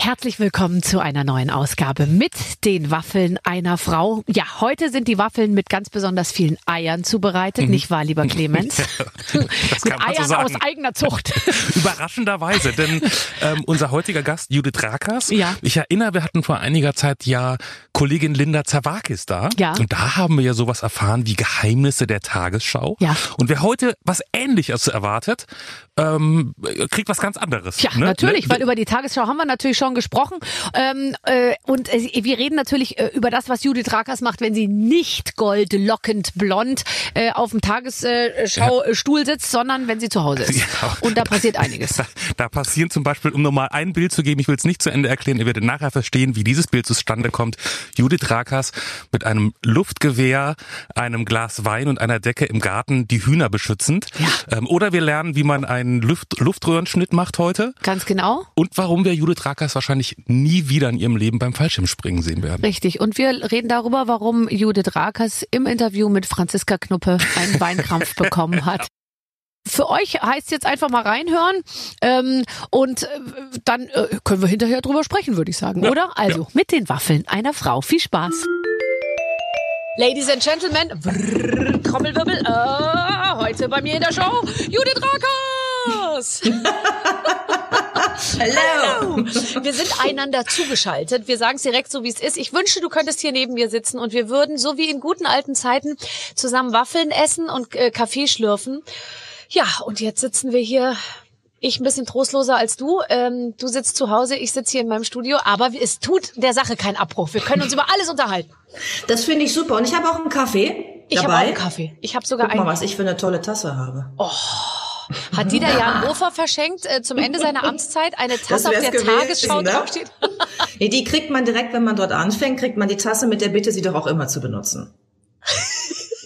Herzlich willkommen zu einer neuen Ausgabe mit den Waffeln einer Frau. Ja, heute sind die Waffeln mit ganz besonders vielen Eiern zubereitet, mhm. nicht wahr, lieber Clemens? mit Eiern so aus eigener Zucht. Überraschenderweise, denn ähm, unser heutiger Gast Judith Rakas, ja. ich erinnere, wir hatten vor einiger Zeit ja Kollegin Linda Zawakis da. Ja. Und da haben wir ja sowas erfahren wie Geheimnisse der Tagesschau. Ja. Und wer heute was Ähnliches erwartet, ähm, kriegt was ganz anderes. Ja, ne? natürlich, ne? weil über die Tagesschau haben wir natürlich schon gesprochen. Ähm, äh, und äh, wir reden natürlich äh, über das, was Judith Rakers macht, wenn sie nicht goldlockend blond äh, auf dem Tagesschaustuhl sitzt, sondern wenn sie zu Hause ist. Ja. Und da passiert einiges. Da, da passieren zum Beispiel, um nochmal ein Bild zu geben, ich will es nicht zu Ende erklären, ihr werdet nachher verstehen, wie dieses Bild zustande kommt. Judith Rakers mit einem Luftgewehr, einem Glas Wein und einer Decke im Garten die Hühner beschützend. Ja. Ähm, oder wir lernen, wie man einen Luft Luftröhrenschnitt macht heute. Ganz genau. Und warum wir Judith Rakers wahrscheinlich nie wieder in ihrem Leben beim Fallschirmspringen sehen werden. Richtig. Und wir reden darüber, warum Judith Rakers im Interview mit Franziska Knuppe einen Weinkrampf bekommen hat. Für euch heißt jetzt einfach mal reinhören ähm, und äh, dann äh, können wir hinterher drüber sprechen, würde ich sagen, ja, oder? Also ja. mit den Waffeln einer Frau. Viel Spaß. Ladies and Gentlemen, brrr, Trommelwirbel, äh, heute bei mir in der Show Judith Rakers. Hallo. Wir sind einander zugeschaltet. Wir sagen es direkt so, wie es ist. Ich wünsche, du könntest hier neben mir sitzen und wir würden, so wie in guten alten Zeiten, zusammen Waffeln essen und äh, Kaffee schlürfen. Ja, und jetzt sitzen wir hier ich ein bisschen trostloser als du. Ähm, du sitzt zu Hause, ich sitze hier in meinem Studio, aber es tut der Sache keinen Abbruch. Wir können uns über alles unterhalten. Das finde ich super. Und ich habe auch einen Kaffee. Ich habe auch einen Kaffee. Ich habe sogar Guck einen. mal, was ich für eine tolle Tasse habe. Oh. Hat Dieter Jan Hofer verschenkt äh, zum Ende seiner Amtszeit eine Tasse, auf der gewesen, Tagesschau ne? draufsteht? nee, die kriegt man direkt, wenn man dort anfängt, kriegt man die Tasse mit der Bitte, sie doch auch immer zu benutzen.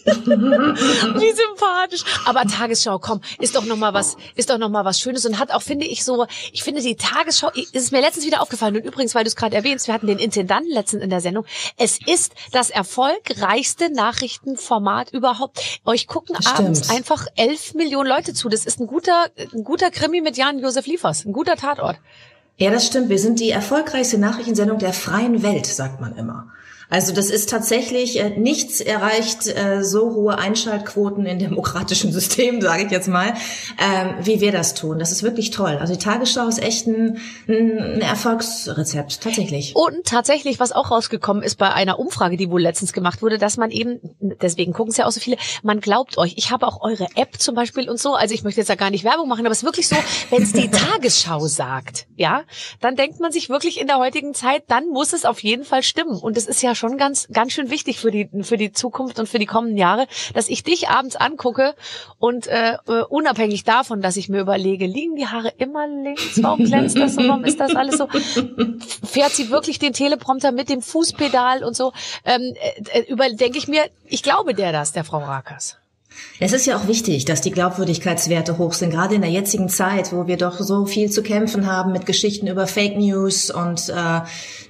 Wie sympathisch. Aber Tagesschau, komm, ist doch noch mal was, ist doch noch mal was Schönes und hat auch, finde ich so, ich finde die Tagesschau, ist es mir letztens wieder aufgefallen und übrigens, weil du es gerade erwähnst, wir hatten den Intendanten letztens in der Sendung. Es ist das erfolgreichste Nachrichtenformat überhaupt. Euch gucken abends einfach elf Millionen Leute zu. Das ist ein guter, ein guter Krimi mit Jan-Josef Liefers, ein guter Tatort. Ja, das stimmt. Wir sind die erfolgreichste Nachrichtensendung der freien Welt, sagt man immer. Also das ist tatsächlich äh, nichts erreicht äh, so hohe Einschaltquoten in demokratischen Systemen, sage ich jetzt mal, ähm, wie wir das tun. Das ist wirklich toll. Also die Tagesschau ist echt ein, ein Erfolgsrezept, tatsächlich. Und tatsächlich, was auch rausgekommen ist bei einer Umfrage, die wohl letztens gemacht wurde, dass man eben, deswegen gucken es ja auch so viele, man glaubt euch. Ich habe auch eure App zum Beispiel und so. Also ich möchte jetzt da gar nicht Werbung machen, aber es ist wirklich so, wenn es die Tagesschau sagt, ja, dann denkt man sich wirklich in der heutigen Zeit, dann muss es auf jeden Fall stimmen. Und es ist ja schon ganz, ganz schön wichtig für die, für die Zukunft und für die kommenden Jahre, dass ich dich abends angucke und äh, äh, unabhängig davon, dass ich mir überlege, liegen die Haare immer links? Warum glänzt das so? Warum ist das alles so? Fährt sie wirklich den Teleprompter mit dem Fußpedal und so? Ähm, äh, äh über denke ich mir, ich glaube der das, der Frau Rakers. Es ist ja auch wichtig, dass die Glaubwürdigkeitswerte hoch sind, gerade in der jetzigen Zeit, wo wir doch so viel zu kämpfen haben mit Geschichten über Fake News und äh,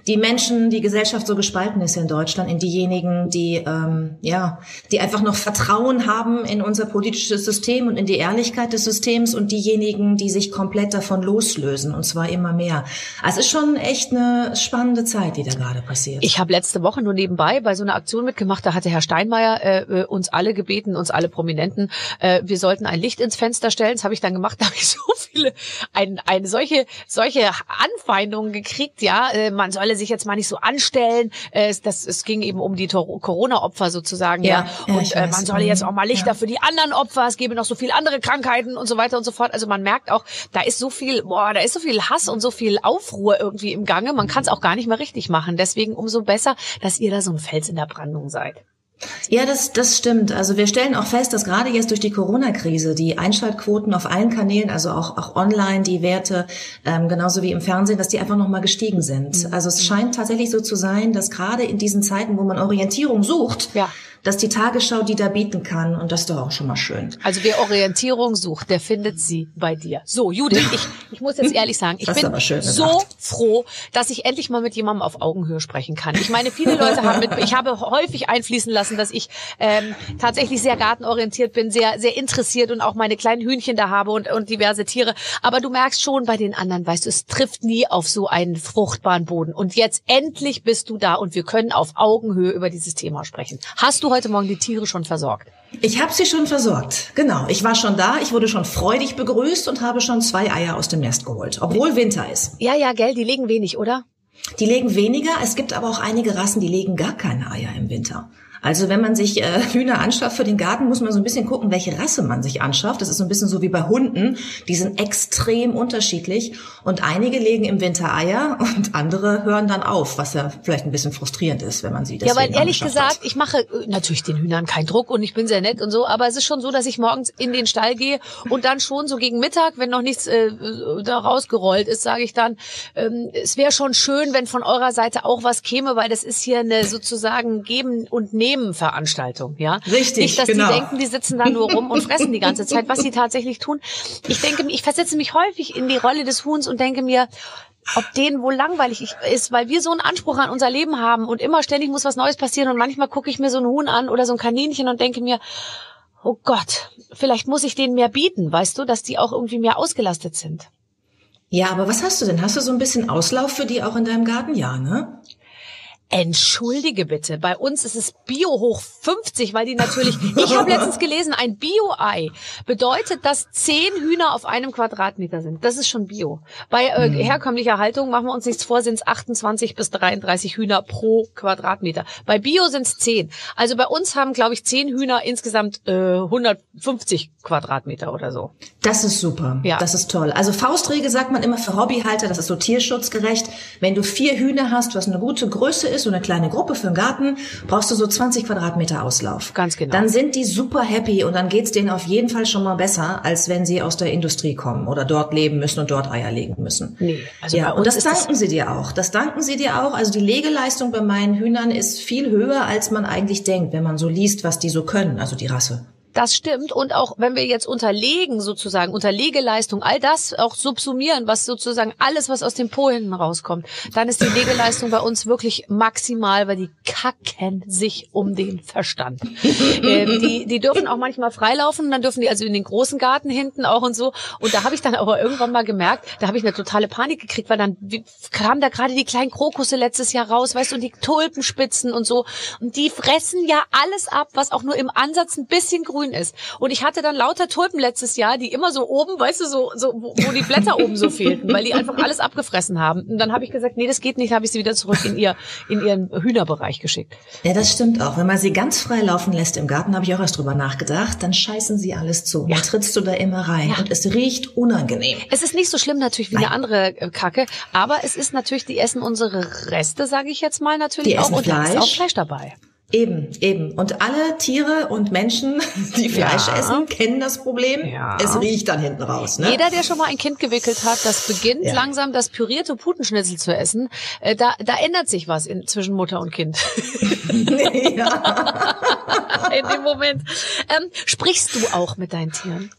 die Menschen, die Gesellschaft so gespalten ist in Deutschland, in diejenigen, die ähm, ja, die einfach noch Vertrauen haben in unser politisches System und in die Ehrlichkeit des Systems und diejenigen, die sich komplett davon loslösen und zwar immer mehr. Also es ist schon echt eine spannende Zeit, die da gerade passiert. Ich habe letzte Woche nur nebenbei bei so einer Aktion mitgemacht, da hatte Herr Steinmeier äh, äh uns alle gebeten, uns alle Prominenten, äh, wir sollten ein Licht ins Fenster stellen. Das habe ich dann gemacht, da habe ich so viele, ein, eine solche, solche Anfeindungen gekriegt, ja, äh, man solle sich jetzt mal nicht so anstellen. Äh, es, das, es ging eben um die Corona-Opfer sozusagen, ja. ja. Und äh, man solle jetzt auch mal Lichter ja. für die anderen Opfer, es gäbe noch so viele andere Krankheiten und so weiter und so fort. Also man merkt auch, da ist so viel, boah, da ist so viel Hass und so viel Aufruhr irgendwie im Gange. Man kann es auch gar nicht mehr richtig machen. Deswegen umso besser, dass ihr da so ein Fels in der Brandung seid. Ja, das, das stimmt. Also wir stellen auch fest, dass gerade jetzt durch die Corona-Krise die Einschaltquoten auf allen Kanälen, also auch, auch online, die Werte, ähm, genauso wie im Fernsehen, dass die einfach nochmal gestiegen sind. Mhm. Also es scheint tatsächlich so zu sein, dass gerade in diesen Zeiten, wo man Orientierung sucht, ja dass die Tagesschau die da bieten kann und das ist doch auch schon mal schön. Also wer Orientierung sucht, der findet sie bei dir. So, Judith, ich, ich muss jetzt ehrlich sagen, ich bin so froh, dass ich endlich mal mit jemandem auf Augenhöhe sprechen kann. Ich meine, viele Leute haben mit, ich habe häufig einfließen lassen, dass ich ähm, tatsächlich sehr gartenorientiert bin, sehr sehr interessiert und auch meine kleinen Hühnchen da habe und und diverse Tiere. Aber du merkst schon bei den anderen, weißt du, es trifft nie auf so einen fruchtbaren Boden. Und jetzt endlich bist du da und wir können auf Augenhöhe über dieses Thema sprechen. Hast du heute Morgen die Tiere schon versorgt? Ich habe sie schon versorgt. Genau. Ich war schon da. Ich wurde schon freudig begrüßt und habe schon zwei Eier aus dem Nest geholt, obwohl Winter ist. Ja, ja, gell. Die legen wenig, oder? Die legen weniger. Es gibt aber auch einige Rassen, die legen gar keine Eier im Winter. Also wenn man sich äh, Hühner anschafft für den Garten, muss man so ein bisschen gucken, welche Rasse man sich anschafft. Das ist so ein bisschen so wie bei Hunden. Die sind extrem unterschiedlich und einige legen im Winter Eier und andere hören dann auf, was ja vielleicht ein bisschen frustrierend ist, wenn man sie Ja, weil ehrlich gesagt, hat. ich mache äh, natürlich den Hühnern keinen Druck und ich bin sehr nett und so, aber es ist schon so, dass ich morgens in den Stall gehe und dann schon so gegen Mittag, wenn noch nichts äh, da rausgerollt ist, sage ich dann, ähm, es wäre schon schön, wenn von eurer Seite auch was käme, weil das ist hier eine sozusagen geben und nehmen Nebenveranstaltung, ja. Richtig, Nicht, dass genau. die denken, die sitzen da nur rum und fressen die ganze Zeit, was sie tatsächlich tun. Ich denke, ich versetze mich häufig in die Rolle des Huhns und denke mir, ob denen wohl langweilig ist, weil wir so einen Anspruch an unser Leben haben und immer ständig muss was Neues passieren und manchmal gucke ich mir so ein Huhn an oder so ein Kaninchen und denke mir, oh Gott, vielleicht muss ich denen mehr bieten, weißt du, dass die auch irgendwie mehr ausgelastet sind. Ja, aber was hast du denn? Hast du so ein bisschen Auslauf für die auch in deinem Garten? Ja, ne? Entschuldige bitte, bei uns ist es Bio hoch 50, weil die natürlich, ich habe letztens gelesen, ein Bio-Ei bedeutet, dass zehn Hühner auf einem Quadratmeter sind. Das ist schon Bio. Bei äh, mhm. herkömmlicher Haltung, machen wir uns nichts vor, sind es 28 bis 33 Hühner pro Quadratmeter. Bei Bio sind es zehn. Also bei uns haben, glaube ich, zehn Hühner insgesamt äh, 150 Quadratmeter oder so. Das ist super. Ja. Das ist toll. Also Faustregel sagt man immer für Hobbyhalter, das ist so tierschutzgerecht. Wenn du vier Hühner hast, was eine gute Größe ist, so eine kleine Gruppe für den Garten, brauchst du so 20 Quadratmeter Auslauf. Ganz genau. Dann sind die super happy und dann geht's denen auf jeden Fall schon mal besser, als wenn sie aus der Industrie kommen oder dort leben müssen und dort Eier legen müssen. Nee, also ja, und das danken das sie dir auch. Das danken sie dir auch. Also die Legeleistung bei meinen Hühnern ist viel höher, als man eigentlich denkt, wenn man so liest, was die so können, also die Rasse. Das stimmt. Und auch wenn wir jetzt unterlegen sozusagen, Unterlegeleistung, all das auch subsumieren, was sozusagen alles, was aus dem Po hinten rauskommt, dann ist die Legeleistung bei uns wirklich maximal, weil die kacken sich um den Verstand. ähm, die, die dürfen auch manchmal freilaufen, dann dürfen die also in den großen Garten hinten auch und so. Und da habe ich dann aber irgendwann mal gemerkt, da habe ich eine totale Panik gekriegt, weil dann kamen da gerade die kleinen Krokusse letztes Jahr raus, weißt du, und die Tulpenspitzen und so. Und die fressen ja alles ab, was auch nur im Ansatz ein bisschen grün grün ist. Und ich hatte dann lauter Tulpen letztes Jahr, die immer so oben, weißt du, so, so wo, wo die Blätter oben so fehlten, weil die einfach alles abgefressen haben. Und dann habe ich gesagt, nee, das geht nicht, habe ich sie wieder zurück in ihr in ihren Hühnerbereich geschickt. Ja, das stimmt auch. Wenn man sie ganz frei laufen lässt im Garten, habe ich auch erst drüber nachgedacht, dann scheißen sie alles zu. Ja. Dann trittst du da immer rein ja. und es riecht unangenehm. Es ist nicht so schlimm natürlich wie Nein. eine andere äh, Kacke, aber es ist natürlich, die essen unsere Reste, sage ich jetzt mal natürlich die auch und Fleisch. da ist auch Fleisch dabei. Eben, eben. Und alle Tiere und Menschen, die Fleisch ja. essen, kennen das Problem. Ja. Es riecht dann hinten raus. Ne? Jeder, der schon mal ein Kind gewickelt hat, das beginnt ja. langsam das pürierte Putenschnitzel zu essen, äh, da, da ändert sich was in, zwischen Mutter und Kind. ja. in dem Moment. Ähm, sprichst du auch mit deinen Tieren?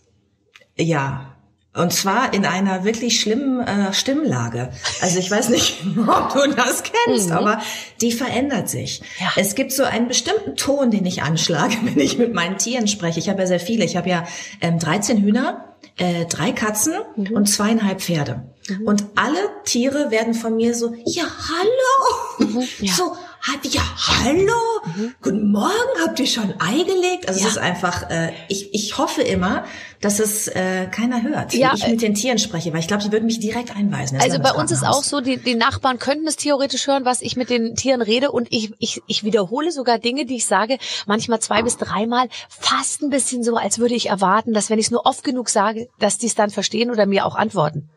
Ja, und zwar in einer wirklich schlimmen äh, Stimmlage. Also ich weiß nicht, ob du das kennst, mhm. aber die verändert sich. Ja. Es gibt so einen bestimmten Ton, den ich anschlage, wenn ich mit meinen Tieren spreche. Ich habe ja sehr viele. Ich habe ja ähm, 13 Hühner, äh, drei Katzen mhm. und zweieinhalb Pferde. Mhm. Und alle Tiere werden von mir so, ja, hallo. Mhm. Ja. So, ja, hallo, mhm. guten Morgen, habt ihr schon Ei gelegt? Also ja. es ist einfach, äh, ich, ich hoffe immer, dass es äh, keiner hört, ja, ich mit den Tieren spreche, weil ich glaube, die würden mich direkt einweisen. Also bei uns ist auch so, die, die Nachbarn könnten es theoretisch hören, was ich mit den Tieren rede und ich, ich, ich wiederhole sogar Dinge, die ich sage, manchmal zwei bis dreimal, fast ein bisschen so, als würde ich erwarten, dass wenn ich es nur oft genug sage, dass die es dann verstehen oder mir auch antworten.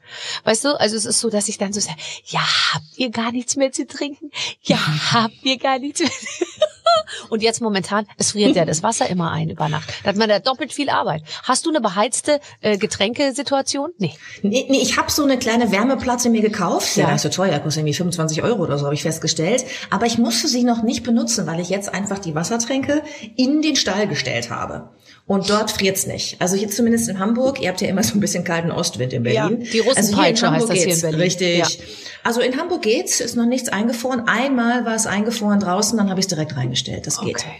Weißt du, also es ist so, dass ich dann so sage, ja, habt ihr gar nichts mehr zu trinken? Ja, habt ihr gar nichts mehr? Und jetzt momentan, es friert ja das Wasser immer ein über Nacht. Da hat man da doppelt viel Arbeit. Hast du eine beheizte äh, Getränkesituation? Nee. Nee, nee ich habe so eine kleine Wärmeplatte mir gekauft. Ja, ja das ist so teuer, kostet irgendwie 25 Euro oder so, habe ich festgestellt. Aber ich musste sie noch nicht benutzen, weil ich jetzt einfach die Wassertränke in den Stall gestellt habe. Und dort friert's nicht. Also hier zumindest in Hamburg, ihr habt ja immer so ein bisschen kalten Ostwind in Berlin. Ja, die Russenpeitsche also heißt das hier in Berlin. Richtig. Ja. Also in Hamburg geht's, ist noch nichts eingefroren. Einmal war es eingefroren draußen, dann habe ich es direkt reingestellt. Das geht. Okay.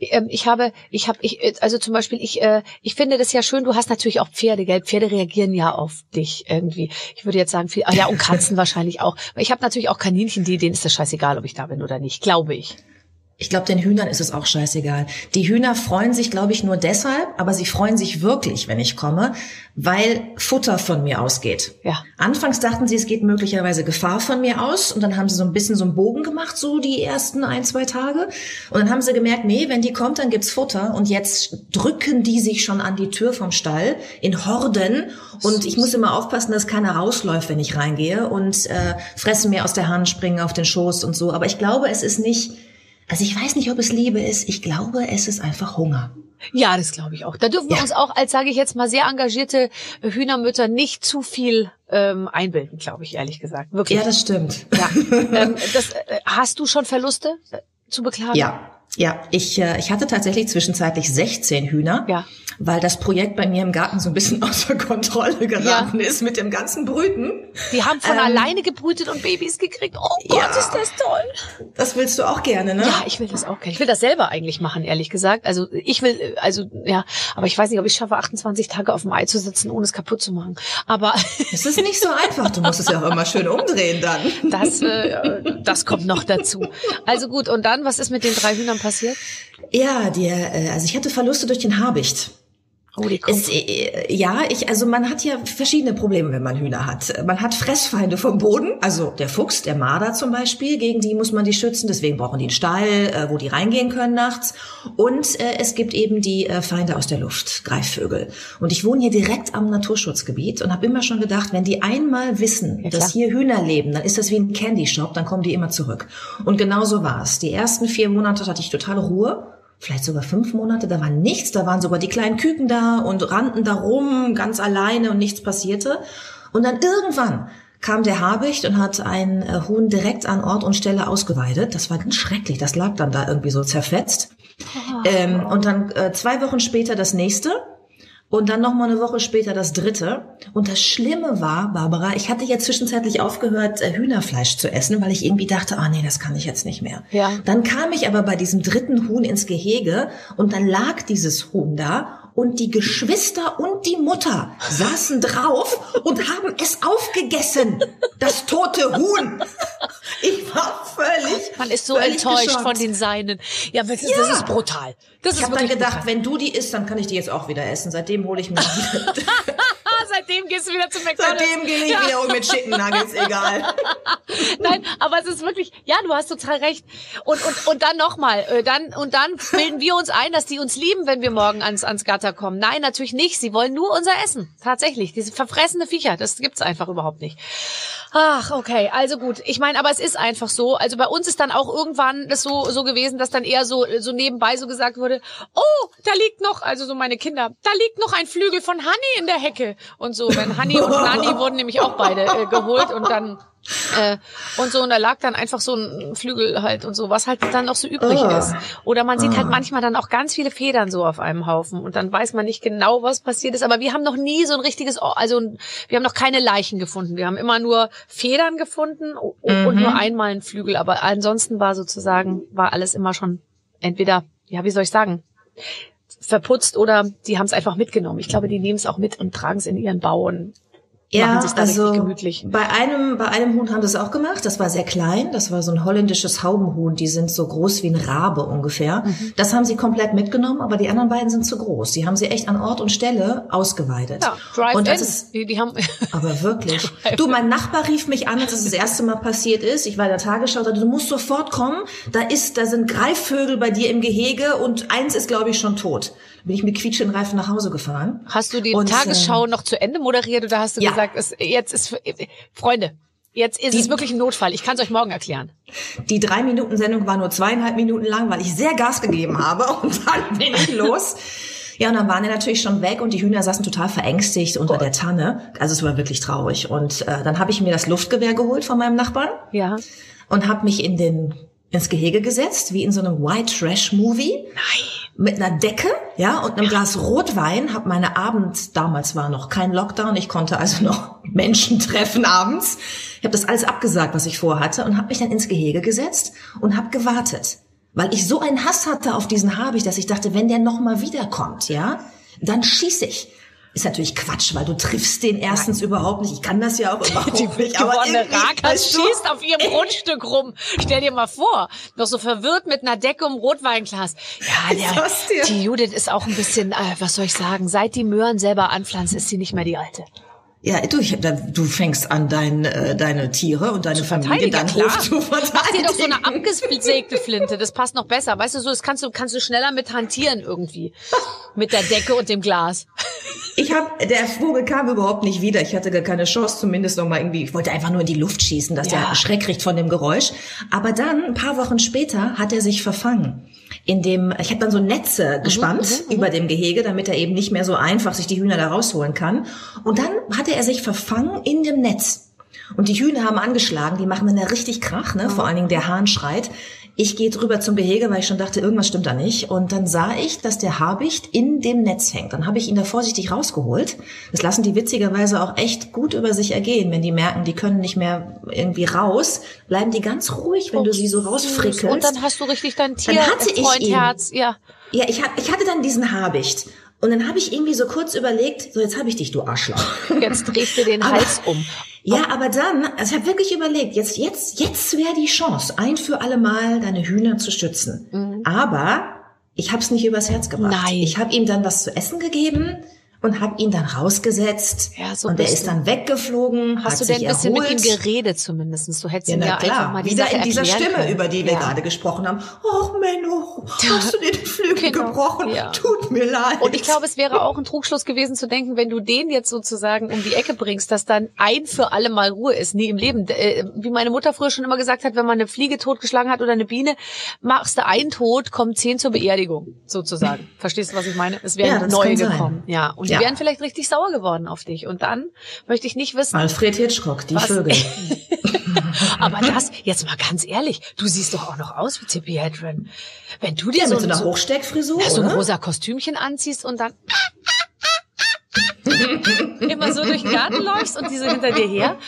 Ähm, ich habe, ich habe, ich, also zum Beispiel, ich, äh, ich finde das ja schön. Du hast natürlich auch Pferde, gell? Pferde reagieren ja auf dich irgendwie. Ich würde jetzt sagen, viel, ja und Katzen wahrscheinlich auch. Ich habe natürlich auch Kaninchen, die, denen ist das scheißegal, ob ich da bin oder nicht, glaube ich. Ich glaube, den Hühnern ist es auch scheißegal. Die Hühner freuen sich, glaube ich, nur deshalb, aber sie freuen sich wirklich, wenn ich komme, weil Futter von mir ausgeht. Ja. Anfangs dachten sie, es geht möglicherweise Gefahr von mir aus und dann haben sie so ein bisschen so einen Bogen gemacht, so die ersten ein, zwei Tage. Und dann haben sie gemerkt, nee, wenn die kommt, dann gibt's Futter und jetzt drücken die sich schon an die Tür vom Stall in Horden und ich muss immer aufpassen, dass keiner rausläuft, wenn ich reingehe und äh, fressen mir aus der Hand, springen auf den Schoß und so. Aber ich glaube, es ist nicht also ich weiß nicht, ob es Liebe ist. Ich glaube, es ist einfach Hunger. Ja, das glaube ich auch. Da dürfen wir ja. uns auch als, sage ich jetzt mal, sehr engagierte Hühnermütter nicht zu viel ähm, einbilden, glaube ich, ehrlich gesagt. Wirklich. Ja, das stimmt. Ja. ähm, das, äh, hast du schon Verluste äh, zu beklagen? Ja, ja, ich, äh, ich hatte tatsächlich zwischenzeitlich 16 Hühner, ja. weil das Projekt bei mir im Garten so ein bisschen außer Kontrolle geraten ja. ist mit dem ganzen Brüten. Die haben von ähm, alleine gebrütet und Babys gekriegt. Oh Gott, ja. ist das toll. Das willst du auch gerne, ne? Ja, ich will das auch gerne. Ich will das selber eigentlich machen, ehrlich gesagt. Also ich will, also ja, aber ich weiß nicht, ob ich schaffe, 28 Tage auf dem Ei zu sitzen, ohne es kaputt zu machen. Aber es ist nicht so einfach. Du musst es ja auch immer schön umdrehen dann. Das, äh, das kommt noch dazu. Also gut, und dann, was ist mit den drei Hühnern passiert? Ja, der, äh, also ich hatte Verluste durch den Habicht. Oh. Es, äh, ja, ich, also man hat ja verschiedene Probleme, wenn man Hühner hat. Man hat Fressfeinde vom Boden, also der Fuchs, der Marder zum Beispiel, gegen die muss man die schützen, deswegen brauchen die einen Stall, äh, wo die reingehen können nachts. Und äh, es gibt eben die äh, Feinde aus der Luft, Greifvögel. Und ich wohne hier direkt am Naturschutzgebiet und habe immer schon gedacht, wenn die einmal wissen, ja, dass hier Hühner leben, dann ist das wie ein Candy Shop, dann kommen die immer zurück. Und genau so war es. Die ersten vier Monate hatte ich totale Ruhe vielleicht sogar fünf Monate, da war nichts, da waren sogar die kleinen Küken da und rannten da rum, ganz alleine und nichts passierte. Und dann irgendwann kam der Habicht und hat ein äh, Huhn direkt an Ort und Stelle ausgeweidet. Das war ganz schrecklich, das lag dann da irgendwie so zerfetzt. Oh. Ähm, und dann äh, zwei Wochen später das nächste. Und dann noch mal eine Woche später das dritte. Und das Schlimme war, Barbara, ich hatte ja zwischenzeitlich aufgehört, äh, Hühnerfleisch zu essen, weil ich irgendwie dachte, ah nee, das kann ich jetzt nicht mehr. Ja. Dann kam ich aber bei diesem dritten Huhn ins Gehege und dann lag dieses Huhn da und die Geschwister und die Mutter saßen drauf und haben es aufgegessen. Das tote Huhn. Ich war völlig. Man ist so enttäuscht geschockt. von den Seinen. Ja, das ist, ja. das ist brutal. Das ich habe dann gedacht, brutal. wenn du die isst, dann kann ich die jetzt auch wieder essen. Seitdem hole ich mir wieder. Seitdem gehst du wieder zum McDonald's. Seitdem gehe ich ja. wieder mit Chicken Nuggets, egal. Nein, aber es ist wirklich, ja, du hast total recht. Und, und, und dann nochmal, äh, dann, und dann bilden wir uns ein, dass die uns lieben, wenn wir morgen ans, ans Gatter kommen. Nein, natürlich nicht. Sie wollen nur unser Essen. Tatsächlich. Diese verfressene Viecher, das gibt's einfach überhaupt nicht. Ach, okay, also gut. Ich meine, aber es ist einfach so. Also bei uns ist dann auch irgendwann das so so gewesen, dass dann eher so so nebenbei so gesagt wurde: "Oh, da liegt noch, also so meine Kinder, da liegt noch ein Flügel von Honey in der Hecke." Und so, wenn Honey und Nani wurden nämlich auch beide äh, geholt und dann äh, und so, und da lag dann einfach so ein Flügel halt und so, was halt dann noch so übrig oh. ist. Oder man sieht halt ah. manchmal dann auch ganz viele Federn so auf einem Haufen und dann weiß man nicht genau, was passiert ist. Aber wir haben noch nie so ein richtiges, also wir haben noch keine Leichen gefunden. Wir haben immer nur Federn gefunden und, mhm. nur einmal einen Flügel. Aber ansonsten war sozusagen, war alles immer schon entweder, ja, wie soll ich sagen, verputzt oder die haben es einfach mitgenommen. Ich glaube, die nehmen es auch mit und tragen es in ihren Bau und ja, also bei einem bei einem Huhn haben sie es auch gemacht. Das war sehr klein. Das war so ein holländisches Haubenhuhn. Die sind so groß wie ein Rabe ungefähr. Mhm. Das haben sie komplett mitgenommen, aber die anderen beiden sind zu groß. Die haben sie echt an Ort und Stelle ausgeweitet. Ja, Drive und das in. ist die, die haben aber wirklich. du, mein Nachbar rief mich an, als es das erste Mal passiert ist. Ich war in der Tagesschau. Du musst sofort kommen. Da ist, da sind Greifvögel bei dir im Gehege und eins ist glaube ich schon tot bin ich mit quietschenden Reifen nach Hause gefahren. Hast du die und, Tagesschau äh, noch zu Ende moderiert oder hast du ja. gesagt, es, jetzt ist Freunde, Jetzt ist die, es wirklich ein Notfall. Ich kann es euch morgen erklären. Die drei Minuten Sendung war nur zweieinhalb Minuten lang, weil ich sehr Gas gegeben habe und dann bin ich los. Ja, und dann waren die natürlich schon weg und die Hühner saßen total verängstigt unter der Tanne. Also es war wirklich traurig. Und äh, dann habe ich mir das Luftgewehr geholt von meinem Nachbarn. Ja. Und habe mich in den ins Gehege gesetzt, wie in so einem White Trash Movie. Nein. Mit einer Decke, ja, und einem Glas Rotwein. Hab meine Abend, damals war noch kein Lockdown, ich konnte also noch Menschen treffen abends. Ich habe das alles abgesagt, was ich vorhatte, und habe mich dann ins Gehege gesetzt und habe gewartet weil ich so einen Hass hatte auf diesen Habicht, dass ich dachte, wenn der nochmal wiederkommt, ja, dann schieß ich. Ist natürlich Quatsch, weil du triffst den erstens Nein. überhaupt nicht. Ich kann das ja auch überhaupt die nicht. Aber Rakas schießt auf ihrem Grundstück rum. Stell dir mal vor, noch so verwirrt mit einer Decke um Rotweinglas. Ja, der, die Judith ist auch ein bisschen, äh, was soll ich sagen, seit die Möhren selber anpflanzt, ist sie nicht mehr die alte. Ja, du, ich, du fängst an, dein, äh, deine Tiere und deine Familie, dein Hof zu verteidigen. Mach dir doch so eine abgesägte Flinte, das passt noch besser. Weißt du, so das kannst du kannst du schneller mit hantieren irgendwie mit der Decke und dem Glas. Ich habe der Vogel kam überhaupt nicht wieder. Ich hatte gar keine Chance, zumindest noch mal irgendwie. Ich wollte einfach nur in die Luft schießen, dass ja. der Schreck kriegt von dem Geräusch. Aber dann ein paar Wochen später hat er sich verfangen in dem, ich habe dann so Netze mhm, gespannt mhm, mhm, über dem Gehege, damit er eben nicht mehr so einfach sich die Hühner da rausholen kann. Und dann hatte er sich verfangen in dem Netz. Und die Hühner haben angeschlagen, die machen dann ja richtig Krach, ne? Vor allen Dingen der Hahn schreit. Ich gehe drüber zum Gehege, weil ich schon dachte, irgendwas stimmt da nicht. Und dann sah ich, dass der Habicht in dem Netz hängt. Dann habe ich ihn da vorsichtig rausgeholt. Das lassen die witzigerweise auch echt gut über sich ergehen. Wenn die merken, die können nicht mehr irgendwie raus, bleiben die ganz ruhig, wenn oh, du sie so rausfrickelst. Und dann hast du richtig dein Tier, dann hatte ich ihn, Herz. Ja, ja ich, ich hatte dann diesen Habicht. Und dann habe ich irgendwie so kurz überlegt, so jetzt habe ich dich, du Arschloch. Jetzt drehst du den Hals um. Ja, aber dann, also ich habe wirklich überlegt, jetzt, jetzt, jetzt wäre die Chance, ein für alle Mal deine Hühner zu stützen. Mhm. Aber ich habe es nicht übers Herz gebracht. Nein. Ich habe ihm dann was zu essen gegeben und habe ihn dann rausgesetzt ja, so und er ist dann weggeflogen. Hast du denn ein bisschen erholt. mit ihm geredet zumindest? Du hättest ja, ihm ja klar. einfach mal die Wieder Sache in dieser Stimme, können. über die wir ja. gerade gesprochen haben. Oh Menno, hast du dir den Flügel genau. gebrochen? Ja. Tut mir leid. Und ich glaube, es wäre auch ein Trugschluss gewesen zu denken, wenn du den jetzt sozusagen um die Ecke bringst, dass dann ein für alle Mal Ruhe ist, nie im Leben. Äh, wie meine Mutter früher schon immer gesagt hat, wenn man eine Fliege totgeschlagen hat oder eine Biene, machst du einen tot, kommen zehn zur Beerdigung, sozusagen. Verstehst du, was ich meine? Es wären ja, neue gekommen. Ja. Und die wären vielleicht richtig sauer geworden auf dich. Und dann möchte ich nicht wissen. Alfred Hitchcock, die was? Vögel. Aber das, jetzt mal ganz ehrlich, du siehst doch auch noch aus wie Tippi Hedren. Wenn du dir ja, so, mit so einer Hochsteckfrisur, ja, so ein rosa Kostümchen anziehst und dann immer so durch den Garten läufst und diese hinter dir her.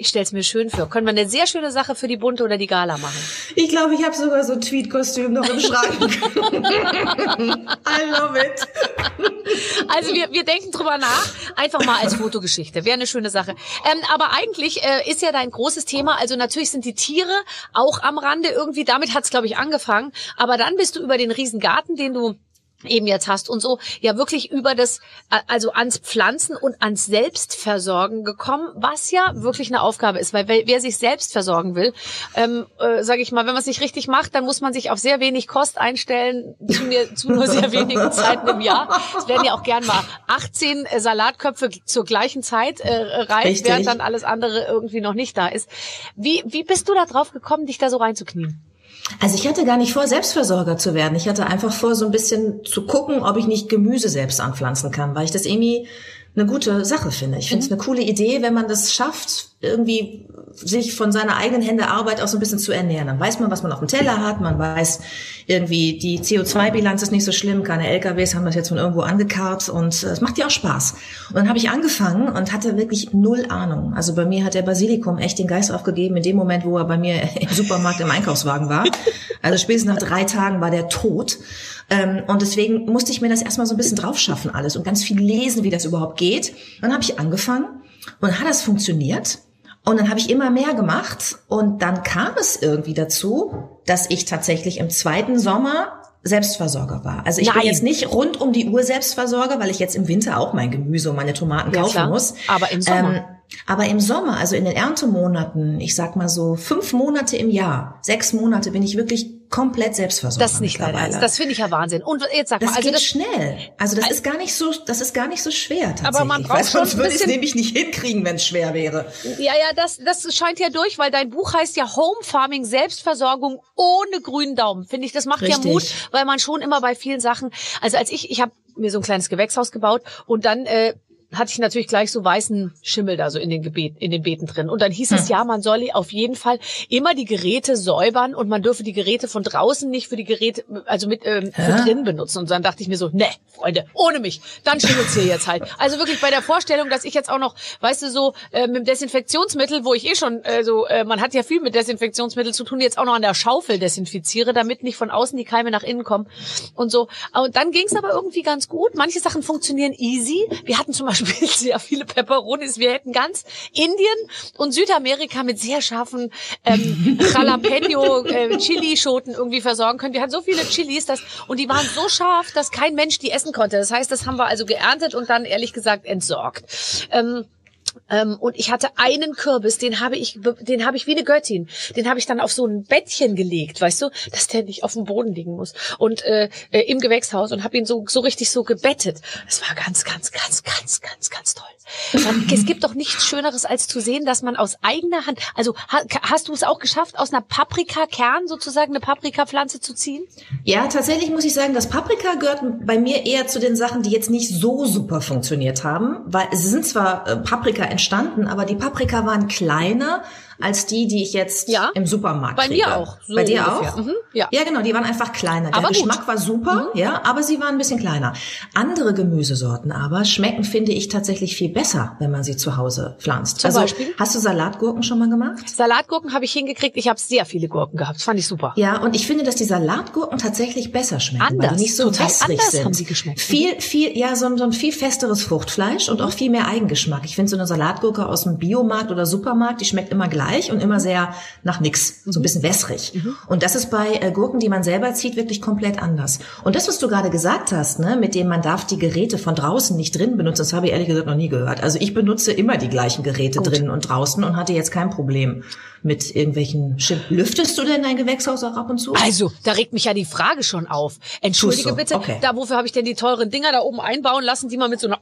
Ich stell's mir schön vor. Können wir eine sehr schöne Sache für die Bunte oder die Gala machen? Ich glaube, ich habe sogar so ein Tweet-Kostüm noch im Schrank. I love it. Also wir, wir denken drüber nach. Einfach mal als Fotogeschichte. Wäre eine schöne Sache. Ähm, aber eigentlich äh, ist ja dein großes Thema, also natürlich sind die Tiere auch am Rande irgendwie. Damit hat's glaube ich, angefangen. Aber dann bist du über den Riesengarten, den du eben jetzt hast und so ja wirklich über das also ans Pflanzen und ans Selbstversorgen gekommen, was ja wirklich eine Aufgabe ist, weil wer sich selbst versorgen will, ähm, äh, sage ich mal, wenn man es nicht richtig macht, dann muss man sich auf sehr wenig Kost einstellen zu, mir, zu nur sehr wenigen Zeiten im Jahr. Es werden ja auch gern mal 18 äh, Salatköpfe zur gleichen Zeit äh, reif, während dann alles andere irgendwie noch nicht da ist. Wie wie bist du da drauf gekommen, dich da so reinzuknien? Also ich hatte gar nicht vor, Selbstversorger zu werden. Ich hatte einfach vor, so ein bisschen zu gucken, ob ich nicht Gemüse selbst anpflanzen kann, weil ich das irgendwie eine gute Sache finde. Ich finde es mhm. eine coole Idee, wenn man das schafft, irgendwie sich von seiner eigenen Hände Arbeit auch so ein bisschen zu ernähren. Dann weiß man, was man auf dem Teller hat, man weiß irgendwie, die CO2-Bilanz ist nicht so schlimm, keine LKWs haben das jetzt von irgendwo angekarrt und äh, es macht ja auch Spaß. Und dann habe ich angefangen und hatte wirklich null Ahnung. Also bei mir hat der Basilikum echt den Geist aufgegeben in dem Moment, wo er bei mir im Supermarkt im Einkaufswagen war. Also spätestens nach drei Tagen war der tot. Ähm, und deswegen musste ich mir das erstmal so ein bisschen drauf schaffen alles und ganz viel lesen, wie das überhaupt geht. Und dann habe ich angefangen und hat das funktioniert. Und dann habe ich immer mehr gemacht und dann kam es irgendwie dazu, dass ich tatsächlich im zweiten Sommer Selbstversorger war. Also ich Nein. bin jetzt nicht rund um die Uhr Selbstversorger, weil ich jetzt im Winter auch mein Gemüse und meine Tomaten ja, kaufen klar. muss. Aber im Sommer. Ähm, aber im Sommer, also in den Erntemonaten, ich sag mal so fünf Monate im Jahr, sechs Monate bin ich wirklich komplett selbstversorgt. Das ist nicht Ernst. Das finde ich ja Wahnsinn. Und jetzt sag das mal, also geht das schnell. Also das ist gar nicht so, das ist gar nicht so schwer tatsächlich. Aber man braucht Weil sonst würde ich es nämlich nicht hinkriegen, wenn es schwer wäre. Ja, ja, das, das scheint ja durch, weil dein Buch heißt ja Home Farming Selbstversorgung ohne grünen Daumen. Finde ich, das macht Richtig. ja Mut, weil man schon immer bei vielen Sachen, also als ich, ich habe mir so ein kleines Gewächshaus gebaut und dann äh, hatte ich natürlich gleich so weißen Schimmel da so in den Gebet, in den Beeten drin. Und dann hieß hm. es ja, man solle auf jeden Fall immer die Geräte säubern und man dürfe die Geräte von draußen nicht für die Geräte, also mit ähm, für drin benutzen. Und dann dachte ich mir so, ne, Freunde, ohne mich, dann schimmelt's hier jetzt halt. Also wirklich bei der Vorstellung, dass ich jetzt auch noch, weißt du, so äh, mit dem Desinfektionsmittel, wo ich eh schon, äh, so, äh, man hat ja viel mit Desinfektionsmittel zu tun, jetzt auch noch an der Schaufel desinfiziere, damit nicht von außen die Keime nach innen kommen und so. Und dann ging's aber irgendwie ganz gut. Manche Sachen funktionieren easy. Wir hatten zum Beispiel Beispiel sehr viele Peperonis. Wir hätten ganz Indien und Südamerika mit sehr scharfen ähm, Jalapeno äh, Chili-Schoten irgendwie versorgen können. Wir hatten so viele Chilis, dass, und die waren so scharf, dass kein Mensch die essen konnte. Das heißt, das haben wir also geerntet und dann ehrlich gesagt entsorgt. Ähm, ähm, und ich hatte einen Kürbis, den habe ich, den habe ich wie eine Göttin. Den habe ich dann auf so ein Bettchen gelegt, weißt du, dass der nicht auf dem Boden liegen muss. Und äh, äh, im Gewächshaus und habe ihn so so richtig so gebettet. Es war ganz, ganz, ganz, ganz, ganz, ganz toll. Man, es gibt doch nichts Schöneres, als zu sehen, dass man aus eigener Hand, also ha, hast du es auch geschafft, aus einer Paprikakern sozusagen eine Paprikapflanze zu ziehen? Ja, tatsächlich muss ich sagen, das Paprika gehört bei mir eher zu den Sachen, die jetzt nicht so super funktioniert haben, weil es sind zwar äh, Paprika entstanden, aber die Paprika waren kleiner als die, die ich jetzt ja, im Supermarkt bei kriege. Bei mir auch. So bei dir ungefähr. auch? Mhm, ja. ja, genau, die waren einfach kleiner. Der aber Geschmack gut. war super, mhm. ja, aber sie waren ein bisschen kleiner. Andere Gemüsesorten aber schmecken, finde ich, tatsächlich viel besser, wenn man sie zu Hause pflanzt. Zum also, Beispiel? Hast du Salatgurken schon mal gemacht? Salatgurken habe ich hingekriegt. Ich habe sehr viele Gurken gehabt. Das fand ich super. Ja, und ich finde, dass die Salatgurken tatsächlich besser schmecken, anders, weil die nicht so anders sind. haben sie geschmeckt. Viel, viel, ja, so, so ein viel festeres Fruchtfleisch und auch viel mehr Eigengeschmack. Ich finde so eine Salatgurke aus dem Biomarkt oder Supermarkt, die schmeckt immer gleich und immer sehr nach nix, so ein bisschen wässrig. Mhm. Und das ist bei äh, Gurken, die man selber zieht, wirklich komplett anders. Und das, was du gerade gesagt hast, ne, mit dem man darf die Geräte von draußen nicht drin benutzen, das habe ich ehrlich gesagt noch nie gehört. Also ich benutze immer die gleichen Geräte Gut. drinnen und draußen und hatte jetzt kein Problem mit irgendwelchen Schiff. Lüftest du denn dein Gewächshaus auch ab und zu? Also, da regt mich ja die Frage schon auf. Entschuldige so. bitte, okay. da wofür habe ich denn die teuren Dinger da oben einbauen lassen, die man mit so einer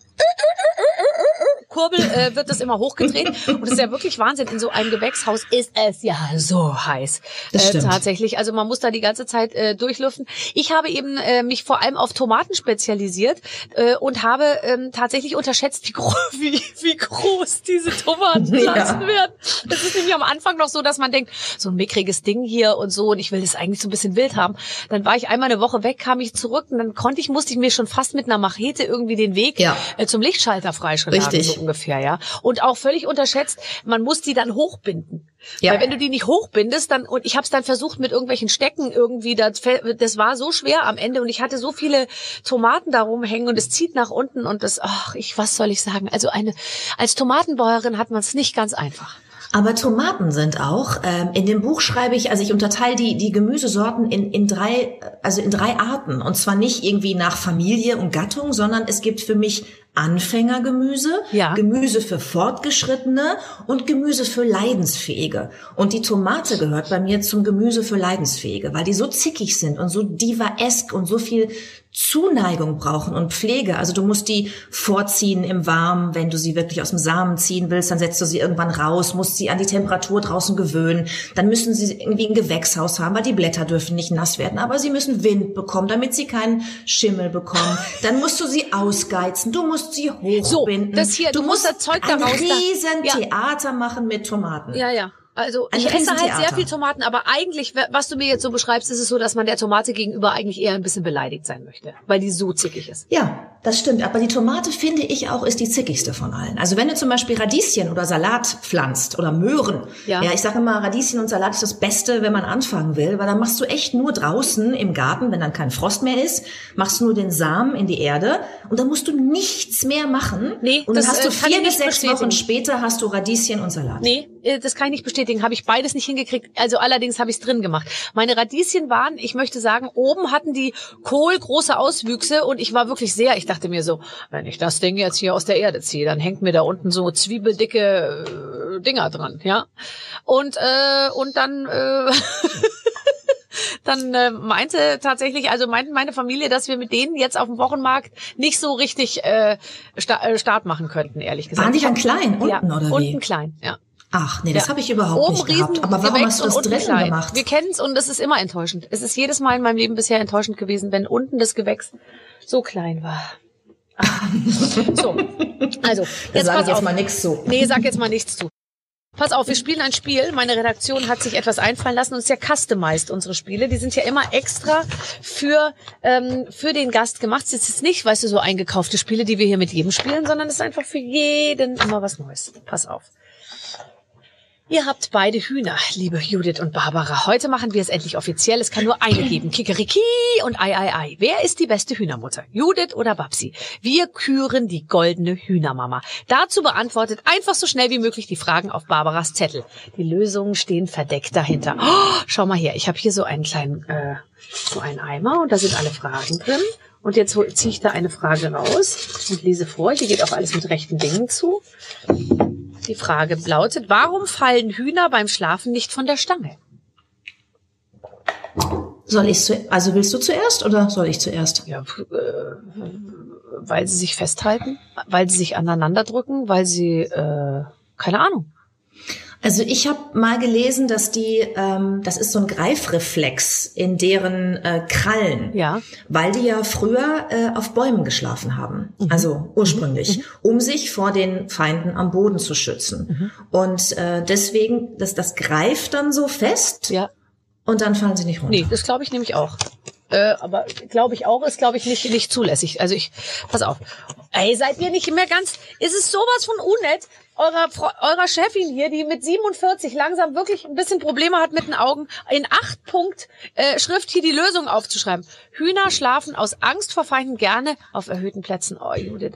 Kurbel äh, wird das immer hochgedreht. Und es ist ja wirklich Wahnsinn. In so einem Gewächshaus ist es ja so heiß. Das äh, tatsächlich. Also man muss da die ganze Zeit äh, durchlüften. Ich habe eben äh, mich vor allem auf Tomaten spezialisiert äh, und habe ähm, tatsächlich unterschätzt, wie, gro wie, wie groß diese Tomatenpflanzen ja. werden. Das ist nämlich am Anfang noch so, dass man denkt, so ein mickriges Ding hier und so und ich will das eigentlich so ein bisschen wild haben. Dann war ich einmal eine Woche weg, kam ich zurück und dann konnte ich, musste ich mir schon fast mit einer Machete irgendwie den Weg ja. äh, zum Lichtschalter freischalten. Richtig ungefähr, ja. Und auch völlig unterschätzt, man muss die dann hochbinden. Ja. Weil wenn du die nicht hochbindest, dann, und ich habe es dann versucht mit irgendwelchen Stecken irgendwie, das, das war so schwer am Ende und ich hatte so viele Tomaten da rumhängen und es zieht nach unten und das, ach, ich, was soll ich sagen? Also eine, als Tomatenbäuerin hat man es nicht ganz einfach. Aber Tomaten sind auch. Ähm, in dem Buch schreibe ich, also ich unterteile die, die Gemüsesorten in, in drei, also in drei Arten. Und zwar nicht irgendwie nach Familie und Gattung, sondern es gibt für mich Anfängergemüse, ja. Gemüse für Fortgeschrittene und Gemüse für Leidensfähige. Und die Tomate gehört bei mir zum Gemüse für Leidensfähige, weil die so zickig sind und so divaesk und so viel Zuneigung brauchen und Pflege. Also du musst die vorziehen im Warmen. Wenn du sie wirklich aus dem Samen ziehen willst, dann setzt du sie irgendwann raus, musst sie an die Temperatur draußen gewöhnen. Dann müssen sie irgendwie ein Gewächshaus haben, weil die Blätter dürfen nicht nass werden. Aber sie müssen Wind bekommen, damit sie keinen Schimmel bekommen. Dann musst du sie ausgeizen. Du musst sie hochbinden. So, das hier, du, du musst das Zeug ein daraus. Ein riesen da, Theater machen mit Tomaten. Ja, ja. Also ich esse halt sehr viel Tomaten, aber eigentlich, was du mir jetzt so beschreibst, ist es so, dass man der Tomate gegenüber eigentlich eher ein bisschen beleidigt sein möchte, weil die so zickig ist. Ja, das stimmt. Aber die Tomate, finde ich auch, ist die zickigste von allen. Also wenn du zum Beispiel Radieschen oder Salat pflanzt oder Möhren, ja, ja ich sage immer, Radieschen und Salat ist das Beste, wenn man anfangen will, weil dann machst du echt nur draußen im Garten, wenn dann kein Frost mehr ist, machst du nur den Samen in die Erde und dann musst du nichts mehr machen. Nee, und dann hast du äh, vier bis sechs bestätigen. Wochen später hast du Radieschen und Salat. Nee, das kann ich nicht bestätigen habe ich beides nicht hingekriegt. Also allerdings habe ich es drin gemacht. Meine Radieschen waren, ich möchte sagen, oben hatten die Kohl große Auswüchse und ich war wirklich sehr, ich dachte mir so, wenn ich das Ding jetzt hier aus der Erde ziehe, dann hängt mir da unten so zwiebeldicke äh, Dinger dran, ja. Und äh, und dann äh, dann äh, meinte tatsächlich, also meinte meine Familie, dass wir mit denen jetzt auf dem Wochenmarkt nicht so richtig äh, sta äh, Start machen könnten, ehrlich gesagt. Waren die dann klein unten ja, oder wie? Unten klein, ja. Ach, nee, das ja. habe ich überhaupt Oben nicht gehabt. Aber warum hast du das drinnen gemacht? Wir kennen es und es ist immer enttäuschend. Es ist jedes Mal in meinem Leben bisher enttäuschend gewesen, wenn unten das Gewächs so klein war. so, also jetzt sag ich jetzt auf. mal nichts zu. Nee, sag jetzt mal nichts zu. Pass auf, wir spielen ein Spiel. Meine Redaktion hat sich etwas einfallen lassen und ist ja customized, unsere Spiele. Die sind ja immer extra für, ähm, für den Gast gemacht. Es ist nicht, weißt du, so eingekaufte Spiele, die wir hier mit jedem spielen, sondern es ist einfach für jeden immer was Neues. Pass auf. Ihr habt beide Hühner, liebe Judith und Barbara. Heute machen wir es endlich offiziell. Es kann nur eine geben. Kikeriki und Ei, Ei, Ei. Wer ist die beste Hühnermutter? Judith oder Babsi? Wir küren die goldene Hühnermama. Dazu beantwortet einfach so schnell wie möglich die Fragen auf Barbaras Zettel. Die Lösungen stehen verdeckt dahinter. Oh, schau mal her. Ich habe hier so einen kleinen, äh, so einen Eimer und da sind alle Fragen drin. Und jetzt ziehe ich da eine Frage raus und lese vor. Hier geht auch alles mit rechten Dingen zu. Die Frage lautet, warum fallen Hühner beim Schlafen nicht von der Stange? Soll ich zu, also willst du zuerst oder soll ich zuerst? Ja, äh, weil sie sich festhalten, weil sie sich aneinander drücken, weil sie, äh, keine Ahnung. Also ich habe mal gelesen, dass die, ähm, das ist so ein Greifreflex in deren äh, Krallen, ja. weil die ja früher äh, auf Bäumen geschlafen haben, mhm. also ursprünglich, mhm. um sich vor den Feinden am Boden zu schützen. Mhm. Und äh, deswegen, dass das greift dann so fest ja. und dann fallen sie nicht runter. Nee, das glaube ich nämlich auch. Äh, aber glaube ich auch, ist glaube ich nicht nicht zulässig. Also ich, pass auf. Ey, seid ihr nicht mehr ganz, ist es sowas von unnett, eurer, eurer Chefin hier, die mit 47 langsam wirklich ein bisschen Probleme hat mit den Augen, in acht Punkt äh, Schrift hier die Lösung aufzuschreiben. Hühner schlafen aus Angst vor Feinden gerne auf erhöhten Plätzen. Oh, Judith.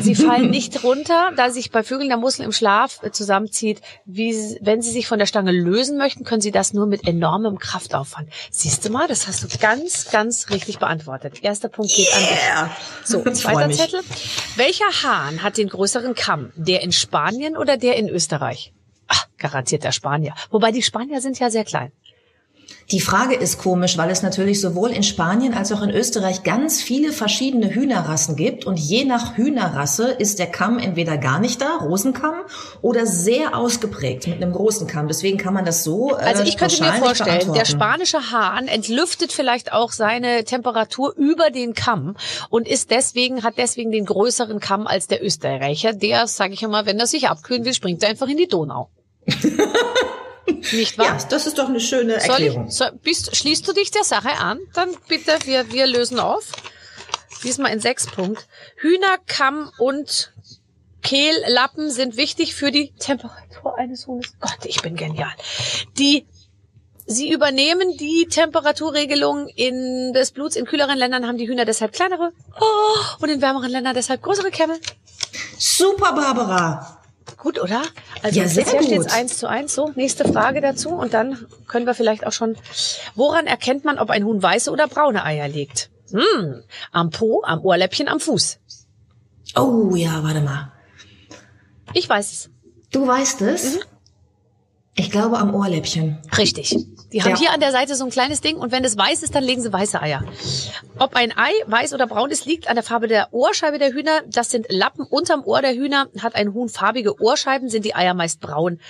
Sie fallen nicht runter, da sich bei Vögeln der Muskel im Schlaf äh, zusammenzieht. Wie, wenn sie sich von der Stange lösen möchten, können sie das nur mit enormem Kraftaufwand. Siehst du mal, das hast du ganz, ganz richtig beantwortet. Erster Punkt geht yeah. an dich. So, zweiter Zettel. Welcher Hahn hat den größeren Kamm? Der in Spanien oder der in Österreich? Ach, garantiert der Spanier. Wobei die Spanier sind ja sehr klein. Die Frage ist komisch, weil es natürlich sowohl in Spanien als auch in Österreich ganz viele verschiedene Hühnerrassen gibt und je nach Hühnerrasse ist der Kamm entweder gar nicht da, Rosenkamm, oder sehr ausgeprägt mit einem großen Kamm. Deswegen kann man das so. Äh, also ich könnte mir vorstellen, der spanische Hahn entlüftet vielleicht auch seine Temperatur über den Kamm und ist deswegen hat deswegen den größeren Kamm als der Österreicher. Der, sage ich immer, wenn er sich abkühlen will, springt er einfach in die Donau. Nicht wahr? Ja, das ist doch eine schöne Erklärung. Ich, so, bist, schließt du dich der Sache an? Dann bitte, wir, wir lösen auf. Diesmal in sechs Punkt. Hühner, Kamm und Kehllappen sind wichtig für die Temperatur eines Huhnes. Gott, ich bin genial. Die Sie übernehmen die Temperaturregelung in des Bluts. In kühleren Ländern haben die Hühner deshalb kleinere oh, und in wärmeren Ländern deshalb größere Kämme. Super, Barbara. Gut, oder? Also ja, sehr bisher steht eins zu eins. So, nächste Frage dazu und dann können wir vielleicht auch schon. Woran erkennt man, ob ein Huhn weiße oder braune Eier legt? Hm, am Po, am Ohrläppchen, am Fuß. Oh ja, warte mal. Ich weiß es. Du weißt es? Mhm. Ich glaube am Ohrläppchen. Richtig. Die haben ja. hier an der Seite so ein kleines Ding und wenn es weiß ist, dann legen sie weiße Eier. Ob ein Ei weiß oder braun ist, liegt an der Farbe der Ohrscheibe der Hühner. Das sind Lappen unterm Ohr der Hühner. Hat ein Huhn farbige Ohrscheiben, sind die Eier meist braun.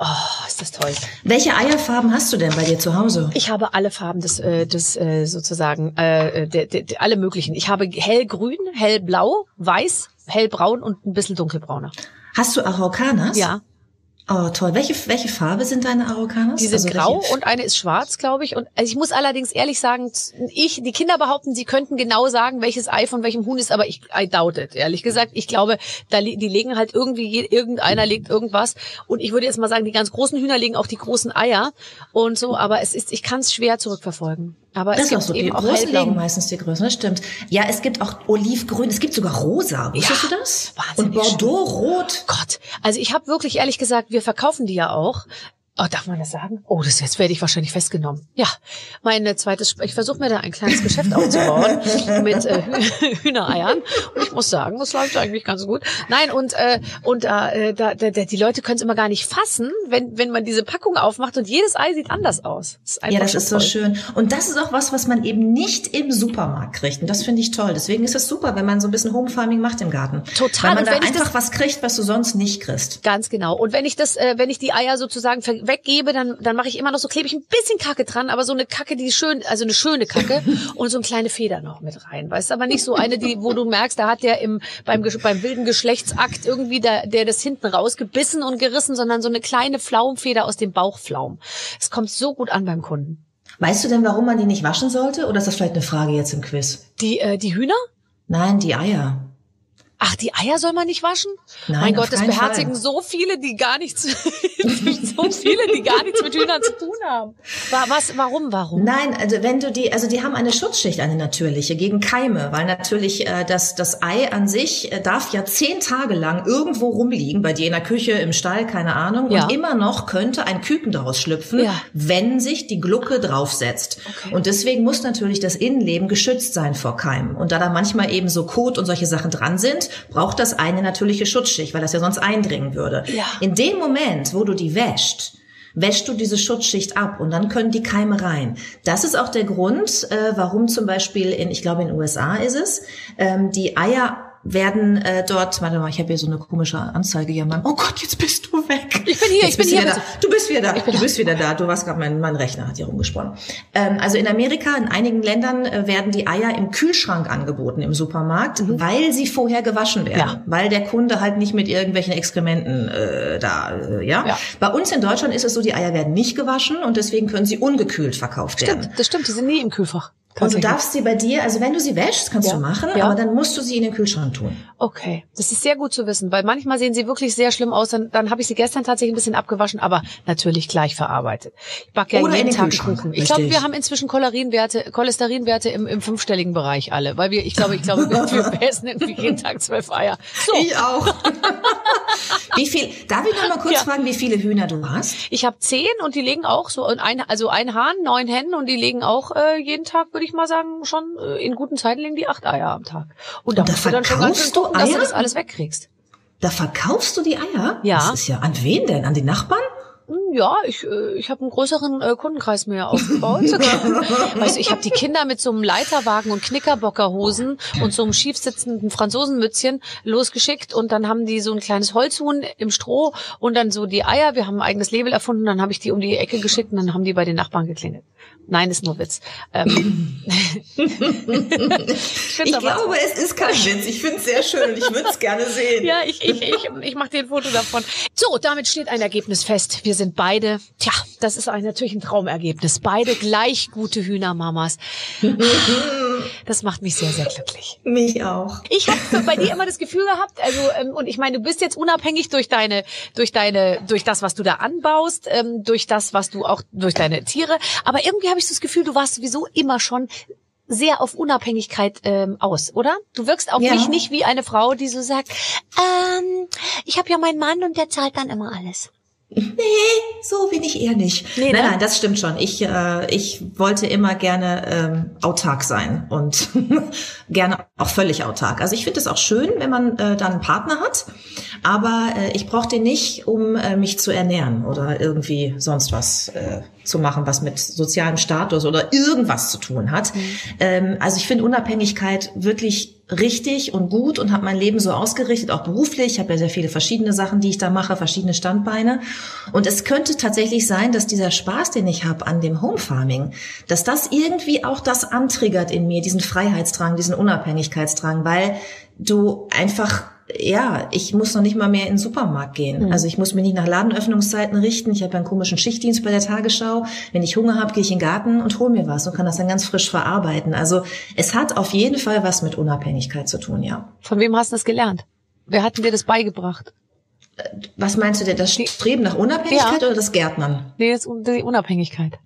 Oh, ist das toll. Welche Eierfarben hast du denn bei dir zu Hause? Ich habe alle Farben des, äh, des äh, sozusagen, äh, de, de, de, alle möglichen. Ich habe hellgrün, hellblau, weiß, hellbraun und ein bisschen dunkelbrauner. Hast du Araucanas? Ja. Oh, toll. Welche, welche Farbe sind deine Araucanas? Die sind also grau welche? und eine ist schwarz, glaube ich. Und also ich muss allerdings ehrlich sagen, ich, die Kinder behaupten, sie könnten genau sagen, welches Ei von welchem Huhn ist, aber ich, I doubt it, ehrlich gesagt. Ich glaube, da, die legen halt irgendwie, irgendeiner legt irgendwas. Und ich würde jetzt mal sagen, die ganz großen Hühner legen auch die großen Eier und so, aber es ist, ich kann es schwer zurückverfolgen. Aber das es gibt auch so. eben die auch großen legen meistens die größeren, das stimmt. Ja, es gibt auch Olivgrün, es gibt sogar Rosa. Wusstest ja, du das? Wahnsinnig Und Bordeaux-Rot. Gott, also ich habe wirklich ehrlich gesagt, wir verkaufen die ja auch. Oh, darf man das sagen? Oh, das jetzt werde ich wahrscheinlich festgenommen. Ja, mein äh, zweites, ich versuche mir da ein kleines Geschäft aufzubauen mit äh, Hühnereiern und ich muss sagen, das läuft eigentlich ganz gut. Nein und äh, und äh, da, da, die Leute können es immer gar nicht fassen, wenn wenn man diese Packung aufmacht und jedes Ei sieht anders aus. Das ja, das ist so schön. Und das ist auch was, was man eben nicht im Supermarkt kriegt. Und das finde ich toll. Deswegen ist es super, wenn man so ein bisschen Home Farming macht im Garten. Total. Weil man da einfach was kriegt, was du sonst nicht kriegst. Ganz genau. Und wenn ich das, äh, wenn ich die Eier sozusagen weggebe, dann, dann mache ich immer noch so, klebe ich ein bisschen Kacke dran, aber so eine Kacke, die schön, also eine schöne Kacke und so eine kleine Feder noch mit rein. Weißt du, aber nicht so eine, die, wo du merkst, da hat der im, beim, beim wilden Geschlechtsakt irgendwie der, der das hinten rausgebissen und gerissen, sondern so eine kleine Pflaumfeder aus dem Bauchflaum. Es kommt so gut an beim Kunden. Weißt du denn, warum man die nicht waschen sollte? Oder ist das vielleicht eine Frage jetzt im Quiz? Die, äh, die Hühner? Nein, die Eier. Ach, die Eier soll man nicht waschen? Nein, mein Gott, das beherzigen Fall. so viele, die gar nichts, so viele, die gar nichts mit Hühnern zu tun haben. Was, warum, warum? Nein, also wenn du die, also die haben eine Schutzschicht, eine natürliche, gegen Keime, weil natürlich äh, das, das Ei an sich äh, darf ja zehn Tage lang irgendwo rumliegen, bei dir in der Küche, im Stall, keine Ahnung, ja. und immer noch könnte ein Küken daraus schlüpfen, ja. wenn sich die Glucke draufsetzt. Okay. Und deswegen muss natürlich das Innenleben geschützt sein vor Keimen. Und da da manchmal eben so Kot und solche Sachen dran sind, braucht das eine natürliche Schutzschicht, weil das ja sonst eindringen würde. Ja. In dem Moment, wo du die wäscht, wäschst du diese Schutzschicht ab und dann können die Keime rein. Das ist auch der Grund, äh, warum zum Beispiel in, ich glaube in den USA ist es, ähm, die Eier werden äh, dort, warte mal, ich habe hier so eine komische Anzeige hier. Mein, oh Gott, jetzt bist du weg. Ich bin hier, jetzt ich bin hier. Da. Du bist wieder da. Du bist wieder da. Du warst gerade, mein, mein Rechner hat hier rumgesponnen. Ähm, also in Amerika, in einigen Ländern äh, werden die Eier im Kühlschrank angeboten im Supermarkt, mhm. weil sie vorher gewaschen werden. Ja. Weil der Kunde halt nicht mit irgendwelchen Exkrementen äh, da, äh, ja? ja. Bei uns in Deutschland ist es so, die Eier werden nicht gewaschen und deswegen können sie ungekühlt verkauft stimmt, werden. Das stimmt, die sind nie im Kühlfach. Und du darfst sie bei dir, also wenn du sie wäschst, kannst ja. du machen, ja. aber dann musst du sie in den Kühlschrank tun. Okay, das ist sehr gut zu wissen, weil manchmal sehen sie wirklich sehr schlimm aus. Dann, dann habe ich sie gestern tatsächlich ein bisschen abgewaschen, aber natürlich gleich verarbeitet. Ich backe ja Oder jeden Tag Kuchen. Ich glaube, wir haben inzwischen Cholesterinwerte, Cholesterinwerte im, im fünfstelligen Bereich alle, weil wir, ich glaube, ich glaube, wir, wir essen irgendwie jeden Tag zwölf Eier. So. Ich auch. wie viel? Darf ich noch mal kurz ja. fragen, wie viele Hühner du hast? Ich habe zehn und die legen auch so ein, also ein Hahn, neun Hennen und die legen auch äh, jeden Tag, würde ich mal sagen, schon äh, in guten Zeiten legen die acht Eier am Tag. Und da, und da musst du dann schon ganz schön gucken, dass du das alles wegkriegst. Da verkaufst du die Eier? Ja. Das ist ja an wen denn? An die Nachbarn? Ja, ich, äh, ich habe einen größeren äh, Kundenkreis mir aufgebaut. weißt du, ich habe die Kinder mit so einem Leiterwagen und Knickerbockerhosen und so einem schiefsitzenden Franzosenmützchen losgeschickt und dann haben die so ein kleines Holzhuhn im Stroh und dann so die Eier. Wir haben ein eigenes Label erfunden, dann habe ich die um die Ecke geschickt und dann haben die bei den Nachbarn geklingelt. Nein, ist nur Witz. Ähm. ich, ich glaube, es ist kein Witz. Ich finde es sehr schön und ich würde es gerne sehen. Ja, ich, ich, ich, ich mache dir ein Foto davon. So, damit steht ein Ergebnis fest. Wir sind beide, tja, das ist natürlich ein Traumergebnis. Beide gleich gute Hühnermamas. Das macht mich sehr, sehr glücklich. Mich auch. Ich habe bei dir immer das Gefühl gehabt, also ähm, und ich meine, du bist jetzt unabhängig durch deine, durch deine, durch das, was du da anbaust, ähm, durch das, was du auch durch deine Tiere. Aber irgendwie habe ich so das Gefühl, du warst sowieso immer schon sehr auf Unabhängigkeit ähm, aus, oder? Du wirkst auf ja. mich nicht wie eine Frau, die so sagt, ähm, ich habe ja meinen Mann und der zahlt dann immer alles. Nee, so bin ich eher nicht. Nee, nein, ne? nein, das stimmt schon. Ich, äh, ich wollte immer gerne ähm, autark sein und gerne auch völlig autark. Also ich finde es auch schön, wenn man äh, dann einen Partner hat, aber äh, ich brauche den nicht, um äh, mich zu ernähren oder irgendwie sonst was äh, zu machen, was mit sozialem Status oder irgendwas zu tun hat. Mhm. Ähm, also ich finde Unabhängigkeit wirklich richtig und gut und habe mein Leben so ausgerichtet, auch beruflich. Ich habe ja sehr viele verschiedene Sachen, die ich da mache, verschiedene Standbeine. Und es könnte tatsächlich sein, dass dieser Spaß, den ich habe an dem Home Farming, dass das irgendwie auch das antriggert in mir, diesen Freiheitsdrang, diesen Unabhängigkeitsdrang, weil du einfach ja, ich muss noch nicht mal mehr in den Supermarkt gehen. Mhm. Also ich muss mich nicht nach Ladenöffnungszeiten richten. Ich habe einen komischen Schichtdienst bei der Tagesschau. Wenn ich Hunger habe, gehe ich in den Garten und hole mir was und kann das dann ganz frisch verarbeiten. Also es hat auf jeden Fall was mit Unabhängigkeit zu tun, ja. Von wem hast du das gelernt? Wer hat dir das beigebracht? Äh, was meinst du denn? Das Streben nach Unabhängigkeit ja. oder das Gärtnern? Nee, das, die Unabhängigkeit.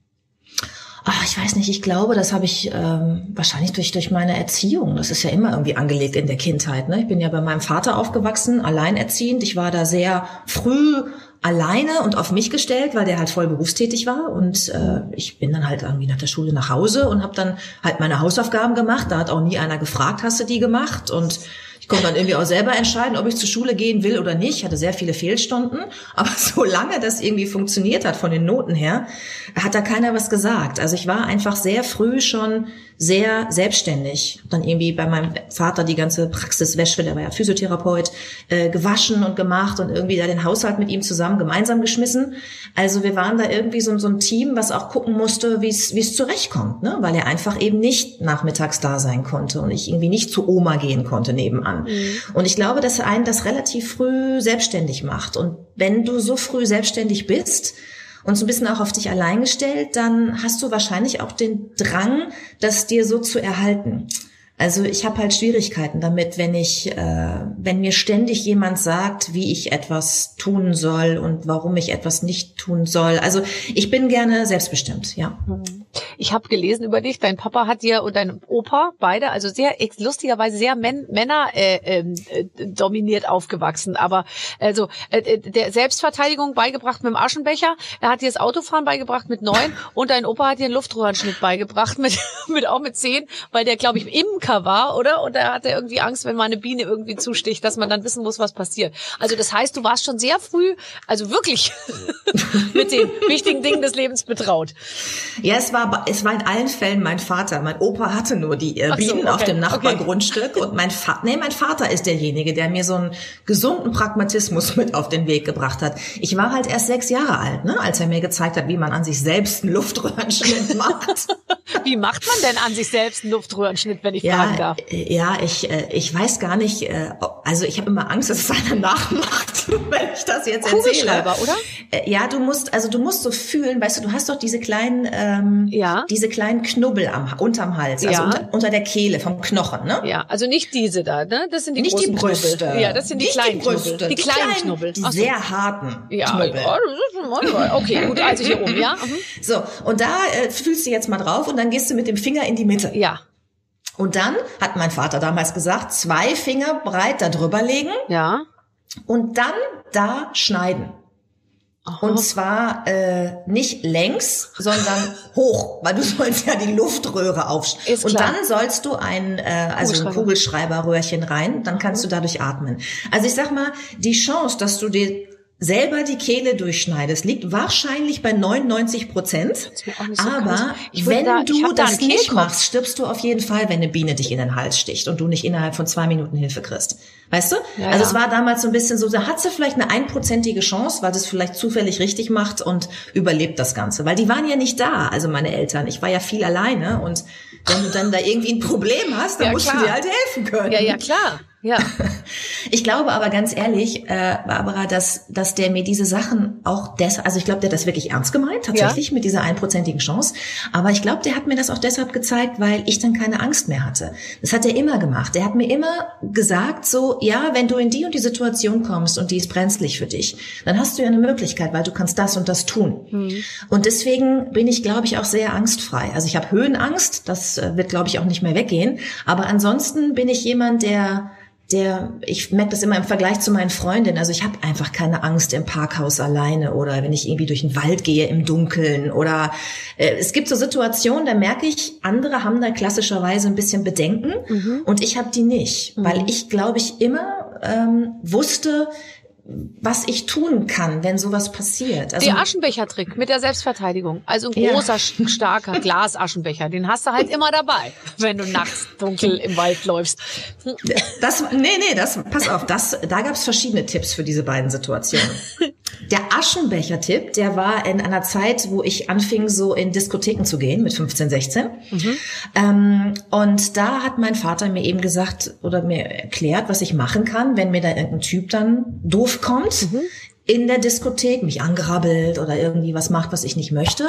Ach, ich weiß nicht, ich glaube, das habe ich ähm, wahrscheinlich durch, durch meine Erziehung. Das ist ja immer irgendwie angelegt in der Kindheit. Ne? Ich bin ja bei meinem Vater aufgewachsen, alleinerziehend. Ich war da sehr früh alleine und auf mich gestellt, weil der halt voll berufstätig war und äh, ich bin dann halt irgendwie nach der Schule nach Hause und habe dann halt meine Hausaufgaben gemacht. Da hat auch nie einer gefragt, hast du die gemacht? Und ich konnte dann irgendwie auch selber entscheiden, ob ich zur Schule gehen will oder nicht. Ich hatte sehr viele Fehlstunden. Aber solange das irgendwie funktioniert hat von den Noten her, hat da keiner was gesagt. Also ich war einfach sehr früh schon sehr selbstständig. Dann irgendwie bei meinem Vater die ganze Praxiswäsche, der war ja Physiotherapeut, äh, gewaschen und gemacht und irgendwie da den Haushalt mit ihm zusammen gemeinsam geschmissen. Also wir waren da irgendwie so, so ein Team, was auch gucken musste, wie es wie es zurechtkommt, ne? weil er einfach eben nicht nachmittags da sein konnte und ich irgendwie nicht zu Oma gehen konnte nebenan. Mhm. Und ich glaube, dass einen das relativ früh selbstständig macht. Und wenn du so früh selbstständig bist, und so ein bisschen auch auf dich allein gestellt, dann hast du wahrscheinlich auch den Drang, das dir so zu erhalten. Also ich habe halt Schwierigkeiten damit, wenn ich, äh, wenn mir ständig jemand sagt, wie ich etwas tun soll und warum ich etwas nicht tun soll. Also ich bin gerne selbstbestimmt, ja. Ich habe gelesen über dich, dein Papa hat dir und dein Opa beide, also sehr lustigerweise sehr Män Männer äh, ähm, äh, dominiert aufgewachsen. Aber also äh, äh, der Selbstverteidigung beigebracht mit dem Aschenbecher, er hat dir das Autofahren beigebracht mit neun und dein Opa hat dir einen Luftröhrenschnitt beigebracht mit mit auch mit zehn, weil der glaube ich im Imker war, oder? Und da hat er irgendwie Angst, wenn mal eine Biene irgendwie zusticht, dass man dann wissen muss, was passiert. Also das heißt, du warst schon sehr früh, also wirklich mit den wichtigen Dingen des Lebens betraut. Ja, es war, es war in allen Fällen mein Vater. Mein Opa hatte nur die äh, Bienen so, okay, auf dem Nachbargrundstück okay. und mein Vater, nee, mein Vater ist derjenige, der mir so einen gesunden Pragmatismus mit auf den Weg gebracht hat. Ich war halt erst sechs Jahre alt, ne, als er mir gezeigt hat, wie man an sich selbst einen Luftröhrenschnitt macht. wie macht man denn an sich selbst einen Luftröhrenschnitt, wenn ich ja, fragen darf? Äh, ja, ich, äh, ich weiß gar nicht, äh, also ich habe immer Angst, dass es einer nachmacht, wenn ich das jetzt erzähle. oder? Ja, du musst, also du musst so fühlen, weißt du, du hast doch diese kleinen, ähm, ja. Diese kleinen Knubbel am, unterm Hals, also ja. unter, unter der Kehle vom Knochen, ne? Ja, also nicht diese da, ne? Das sind die nicht die Brüste. Knubbel. Ja, das sind die nicht kleinen die Brüste, Knubbel. Die, die kleinen, Knubbel. Die so. sehr harten ja, Knubbel. Ja, das ist okay, gut, also hier oben, ja. Mhm. So, und da äh, fühlst du jetzt mal drauf und dann gehst du mit dem Finger in die Mitte. Ja. Und dann hat mein Vater damals gesagt, zwei Finger breit da drüber legen. Ja. Und dann da schneiden. Aha. Und zwar äh, nicht längs, sondern hoch, weil du sollst ja die Luftröhre aufschneiden. Und dann sollst du ein, äh, also ein Kugelschreiberröhrchen rein, dann kannst du dadurch atmen. Also ich sag mal, die Chance, dass du dir selber die Kehle durchschneidest, liegt wahrscheinlich bei 99 Prozent. So aber wenn da, du das da nicht machst, stirbst du auf jeden Fall, wenn eine Biene dich in den Hals sticht und du nicht innerhalb von zwei Minuten Hilfe kriegst. Weißt du? Ja, also ja. es war damals so ein bisschen so, da hat sie vielleicht eine einprozentige Chance, weil das vielleicht zufällig richtig macht und überlebt das Ganze. Weil die waren ja nicht da, also meine Eltern. Ich war ja viel alleine und wenn du dann da irgendwie ein Problem hast, dann ja, musst klar. du dir halt helfen können. Ja, ja, klar. Ja. Ich glaube aber ganz ehrlich, äh, Barbara, dass, dass der mir diese Sachen auch deshalb, also ich glaube, der hat das wirklich ernst gemeint, tatsächlich, ja. mit dieser einprozentigen Chance. Aber ich glaube, der hat mir das auch deshalb gezeigt, weil ich dann keine Angst mehr hatte. Das hat er immer gemacht. Er hat mir immer gesagt, so, ja, wenn du in die und die Situation kommst und die ist brenzlig für dich, dann hast du ja eine Möglichkeit, weil du kannst das und das tun. Mhm. Und deswegen bin ich, glaube ich, auch sehr angstfrei. Also ich habe Höhenangst, das äh, wird, glaube ich, auch nicht mehr weggehen. Aber ansonsten bin ich jemand, der der, ich merke das immer im Vergleich zu meinen Freundinnen, also ich habe einfach keine Angst im Parkhaus alleine oder wenn ich irgendwie durch den Wald gehe im Dunkeln oder äh, es gibt so Situationen, da merke ich, andere haben da klassischerweise ein bisschen Bedenken mhm. und ich habe die nicht, mhm. weil ich glaube ich immer ähm, wusste, was ich tun kann, wenn sowas passiert. Also, der Aschenbecher-Trick mit der Selbstverteidigung. Also ein großer, ja. starker Glasaschenbecher, den hast du halt immer dabei, wenn du nachts dunkel im Wald läufst. Das, nee, nee, das, pass auf, das, da gab es verschiedene Tipps für diese beiden Situationen. Der Aschenbecher-Tipp, der war in einer Zeit, wo ich anfing, so in Diskotheken zu gehen, mit 15, 16. Mhm. Ähm, und da hat mein Vater mir eben gesagt oder mir erklärt, was ich machen kann, wenn mir da irgendein Typ dann doof kommt, mhm. In der Diskothek, mich angerabbelt oder irgendwie was macht, was ich nicht möchte.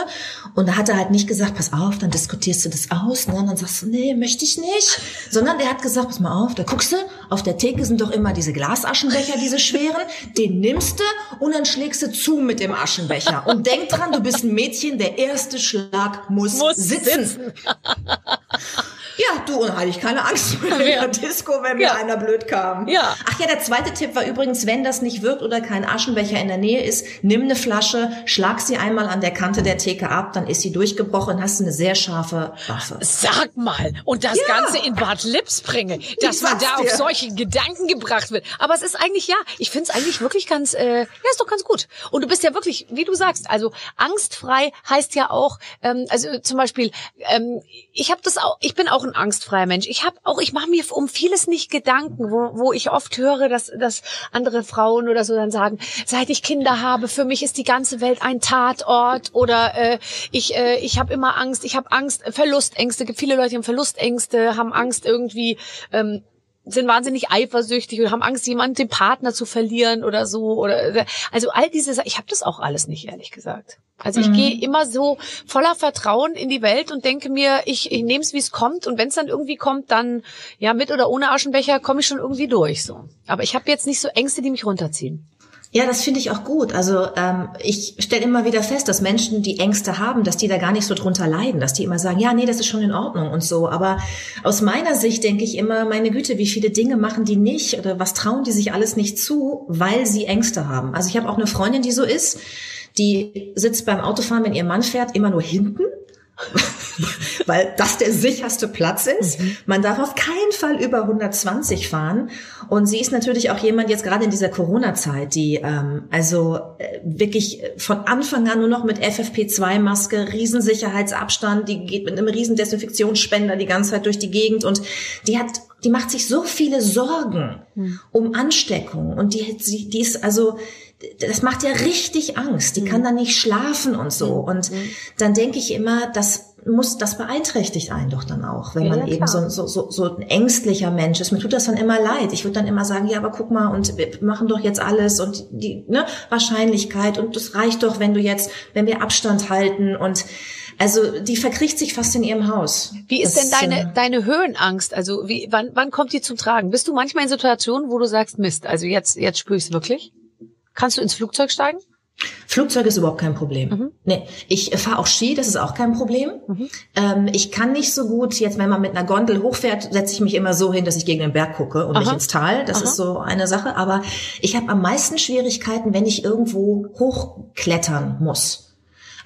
Und da hat er halt nicht gesagt, pass auf, dann diskutierst du das aus, ne? Und dann sagst du, nee, möchte ich nicht. Sondern der hat gesagt, pass mal auf, da guckst du, auf der Theke sind doch immer diese Glasaschenbecher, diese schweren, den nimmst du und dann schlägst du zu mit dem Aschenbecher. Und denk dran, du bist ein Mädchen, der erste Schlag muss, muss sitzen. sitzen. Ja, du und hatte ich keine Angst mehr in der Disco, wenn mir einer blöd kam. Ja. Ach ja, der zweite Tipp war übrigens, wenn das nicht wirkt oder kein Aschenbecher in der Nähe ist, nimm eine Flasche, schlag sie einmal an der Kante der Theke ab, dann ist sie durchgebrochen, hast du eine sehr scharfe Waffe. Sag mal, und das ja. Ganze in Bad Lips bringe, dass man da dir. auf solche Gedanken gebracht wird. Aber es ist eigentlich, ja, ich finde es eigentlich wirklich ganz, äh, ja, ist doch ganz gut. Und du bist ja wirklich, wie du sagst, also angstfrei heißt ja auch, ähm, also zum Beispiel, ähm, ich habe das auch, ich bin auch ein angstfreier Mensch. Ich habe auch, ich mache mir um vieles nicht Gedanken, wo, wo ich oft höre, dass, dass andere Frauen oder so dann sagen, seit ich Kinder habe, für mich ist die ganze Welt ein Tatort oder äh, ich, äh, ich habe immer Angst, ich habe Angst, Verlustängste, gibt viele Leute, die haben Verlustängste, haben Angst irgendwie ähm, sind wahnsinnig eifersüchtig oder haben Angst, jemanden den Partner zu verlieren oder so oder also all diese ich habe das auch alles nicht ehrlich gesagt. Also ich mhm. gehe immer so voller Vertrauen in die Welt und denke mir, ich, ich nehme es wie es kommt und wenn es dann irgendwie kommt, dann ja mit oder ohne Aschenbecher komme ich schon irgendwie durch so. Aber ich habe jetzt nicht so Ängste, die mich runterziehen. Ja, das finde ich auch gut. Also ähm, ich stelle immer wieder fest, dass Menschen, die Ängste haben, dass die da gar nicht so drunter leiden, dass die immer sagen, ja, nee, das ist schon in Ordnung und so. Aber aus meiner Sicht denke ich immer, meine Güte, wie viele Dinge machen die nicht oder was trauen die sich alles nicht zu, weil sie Ängste haben. Also ich habe auch eine Freundin, die so ist, die sitzt beim Autofahren, wenn ihr Mann fährt, immer nur hinten weil das der sicherste Platz ist. Mhm. Man darf auf keinen Fall über 120 fahren. Und sie ist natürlich auch jemand jetzt gerade in dieser Corona-Zeit, die ähm, also äh, wirklich von Anfang an nur noch mit FFP2-Maske, Riesensicherheitsabstand, die geht mit einem riesen Desinfektionsspender die ganze Zeit durch die Gegend und die hat die macht sich so viele Sorgen mhm. um Ansteckung und die, die ist also das macht ja richtig Angst. Die kann mhm. dann nicht schlafen und so. Mhm. Und mhm. dann denke ich immer, das muss, das beeinträchtigt einen doch dann auch, wenn ja, man eben so, so, so, so ein ängstlicher Mensch ist. Mir tut das dann immer leid. Ich würde dann immer sagen, ja, aber guck mal, und wir machen doch jetzt alles und die ne, Wahrscheinlichkeit und das reicht doch, wenn du jetzt, wenn wir Abstand halten und also die verkriecht sich fast in ihrem Haus. Wie ist das, denn deine, äh, deine Höhenangst? Also wie, wann, wann kommt die zum Tragen? Bist du manchmal in Situationen, wo du sagst, Mist, also jetzt, jetzt spüre ich es wirklich? Kannst du ins Flugzeug steigen? Flugzeug ist überhaupt kein Problem. Mhm. Nee, ich fahre auch Ski, das ist auch kein Problem. Mhm. Ähm, ich kann nicht so gut, jetzt wenn man mit einer Gondel hochfährt, setze ich mich immer so hin, dass ich gegen den Berg gucke und Aha. nicht ins Tal. Das Aha. ist so eine Sache. Aber ich habe am meisten Schwierigkeiten, wenn ich irgendwo hochklettern muss.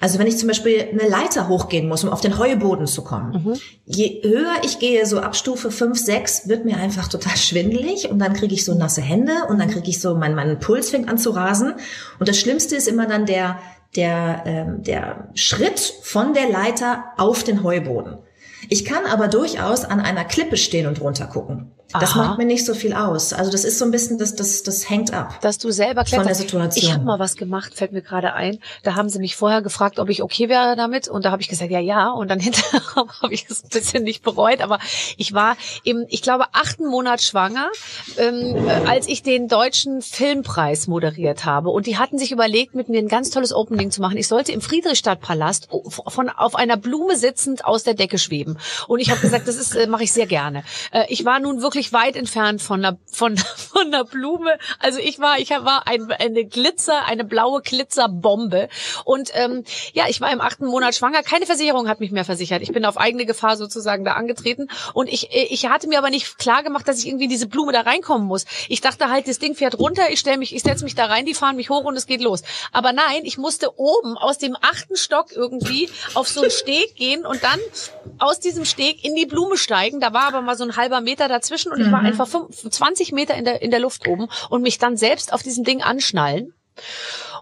Also wenn ich zum Beispiel eine Leiter hochgehen muss, um auf den Heuboden zu kommen. Mhm. Je höher ich gehe, so ab Stufe 5, 6, wird mir einfach total schwindelig und dann kriege ich so nasse Hände und dann kriege ich so, mein, mein Puls fängt an zu rasen. Und das Schlimmste ist immer dann der, der, ähm, der Schritt von der Leiter auf den Heuboden. Ich kann aber durchaus an einer Klippe stehen und runter gucken. Das Aha. macht mir nicht so viel aus. Also das ist so ein bisschen, das, das, das hängt ab. Dass du selber kletterst. Von der Situation. Ich habe mal was gemacht, fällt mir gerade ein. Da haben sie mich vorher gefragt, ob ich okay wäre damit. Und da habe ich gesagt, ja, ja. Und dann hinterher habe ich es ein bisschen nicht bereut. Aber ich war im, ich glaube, achten Monat schwanger, ähm, als ich den deutschen Filmpreis moderiert habe. Und die hatten sich überlegt, mit mir ein ganz tolles Opening zu machen. Ich sollte im Friedrichstadtpalast von auf einer Blume sitzend aus der Decke schweben. Und ich habe gesagt, das ist, äh, mache ich sehr gerne. Äh, ich war nun wirklich wirklich weit entfernt von einer, von, von einer Blume. Also ich war, ich war ein, eine Glitzer, eine blaue Glitzerbombe. Und ähm, ja, ich war im achten Monat schwanger. Keine Versicherung hat mich mehr versichert. Ich bin auf eigene Gefahr sozusagen da angetreten. Und ich, ich hatte mir aber nicht klar gemacht, dass ich irgendwie in diese Blume da reinkommen muss. Ich dachte halt, das Ding fährt runter, ich stelle mich, ich setze mich da rein, die fahren mich hoch und es geht los. Aber nein, ich musste oben aus dem achten Stock irgendwie auf so einen Steg gehen und dann aus diesem Steg in die Blume steigen. Da war aber mal so ein halber Meter dazwischen und ich war mhm. einfach 20 Meter in der, in der Luft oben und mich dann selbst auf diesem Ding anschnallen.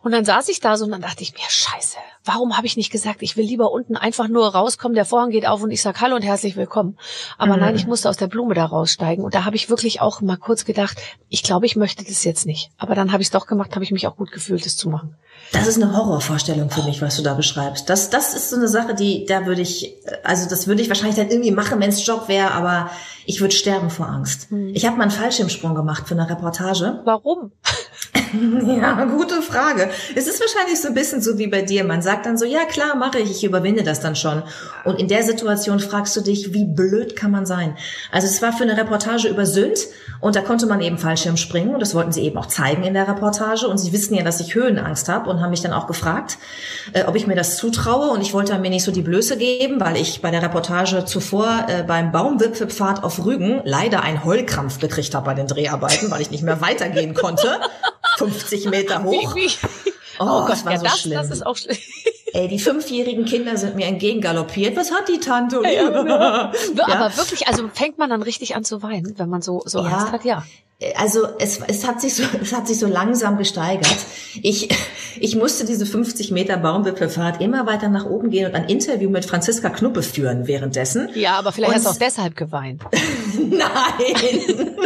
Und dann saß ich da so und dann dachte ich mir, scheiße, warum habe ich nicht gesagt, ich will lieber unten einfach nur rauskommen, der Vorhang geht auf und ich sag Hallo und herzlich willkommen. Aber mhm. nein, ich musste aus der Blume da raussteigen. Und da habe ich wirklich auch mal kurz gedacht, ich glaube, ich möchte das jetzt nicht. Aber dann habe ich es doch gemacht, habe ich mich auch gut gefühlt, das zu machen. Das ist eine Horrorvorstellung für mich, was du da beschreibst. Das, das ist so eine Sache, die, da würde ich, also das würde ich wahrscheinlich dann irgendwie machen, wenn es Job wäre, aber ich würde sterben vor Angst. Hm. Ich habe mal einen Fallschirmsprung gemacht für eine Reportage. Warum? Ja, gute Frage. Es ist wahrscheinlich so ein bisschen so wie bei dir. Man sagt dann so, ja klar, mache ich, ich überwinde das dann schon. Und in der Situation fragst du dich, wie blöd kann man sein? Also es war für eine Reportage über Sünd und da konnte man eben Fallschirm springen und das wollten sie eben auch zeigen in der Reportage. Und sie wissen ja, dass ich Höhenangst habe und haben mich dann auch gefragt, äh, ob ich mir das zutraue. Und ich wollte mir nicht so die Blöße geben, weil ich bei der Reportage zuvor äh, beim Baumwipfelpfad auf Rügen leider einen Heulkrampf gekriegt habe bei den Dreharbeiten, weil ich nicht mehr weitergehen konnte. 50 Meter hoch. Oh, oh, Gott, das war ja, so das, schlimm. Das ist auch schlimm. Ey, die fünfjährigen Kinder sind mir entgegengaloppiert. Was hat die Tante? Ja, ja. Aber wirklich, also fängt man dann richtig an zu weinen, wenn man so, so ja. Angst hat, ja. Also es, es hat sich so es hat sich so langsam gesteigert. Ich ich musste diese 50 Meter Baumwipfelfahrt immer weiter nach oben gehen und ein Interview mit Franziska Knuppe führen währenddessen. Ja, aber vielleicht und hast du auch deshalb geweint. Nein.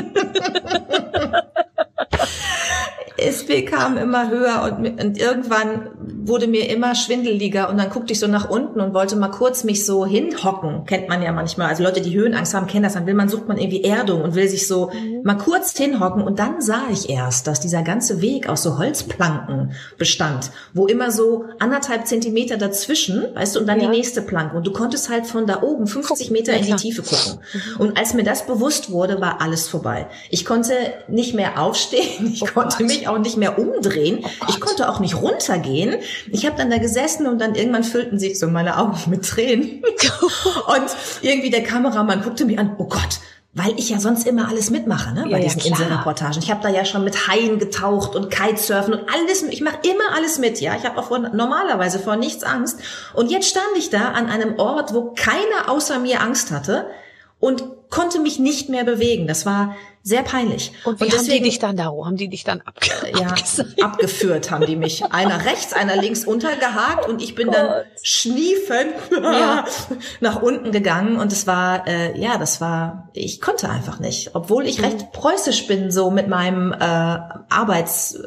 Es bekam immer höher und, und, irgendwann wurde mir immer schwindeliger und dann guckte ich so nach unten und wollte mal kurz mich so hinhocken. Kennt man ja manchmal. Also Leute, die Höhenangst haben, kennen das. Dann will man, sucht man irgendwie Erdung und will sich so mhm. mal kurz hinhocken und dann sah ich erst, dass dieser ganze Weg aus so Holzplanken bestand, wo immer so anderthalb Zentimeter dazwischen, weißt du, und dann ja. die nächste Planke. Und du konntest halt von da oben 50 Meter in die Tiefe gucken. Mhm. Und als mir das bewusst wurde, war alles vorbei. Ich konnte nicht mehr aufstehen, ich oh konnte Gott. Mich auch nicht mehr umdrehen, oh ich konnte auch nicht runtergehen. Ich habe dann da gesessen und dann irgendwann füllten sich so meine Augen mit Tränen. und irgendwie der Kameramann guckte mich an, oh Gott, weil ich ja sonst immer alles mitmache, ne, bei ja, diesen ja, Inselreportagen. Ich habe da ja schon mit Haien getaucht und Kitesurfen und alles. Ich mache immer alles mit, ja. Ich habe auch vor, normalerweise vor nichts Angst. Und jetzt stand ich da an einem Ort, wo keiner außer mir Angst hatte und konnte mich nicht mehr bewegen. Das war sehr peinlich. Und wie und deswegen, haben die dich dann da, haben die dich dann ab, ja, abgeführt, haben die mich. Einer rechts, einer links untergehakt und ich bin Gott. dann schniefend ja. nach unten gegangen und es war, äh, ja, das war, ich konnte einfach nicht, obwohl ich mhm. recht preußisch bin so mit meinem äh, Arbeits,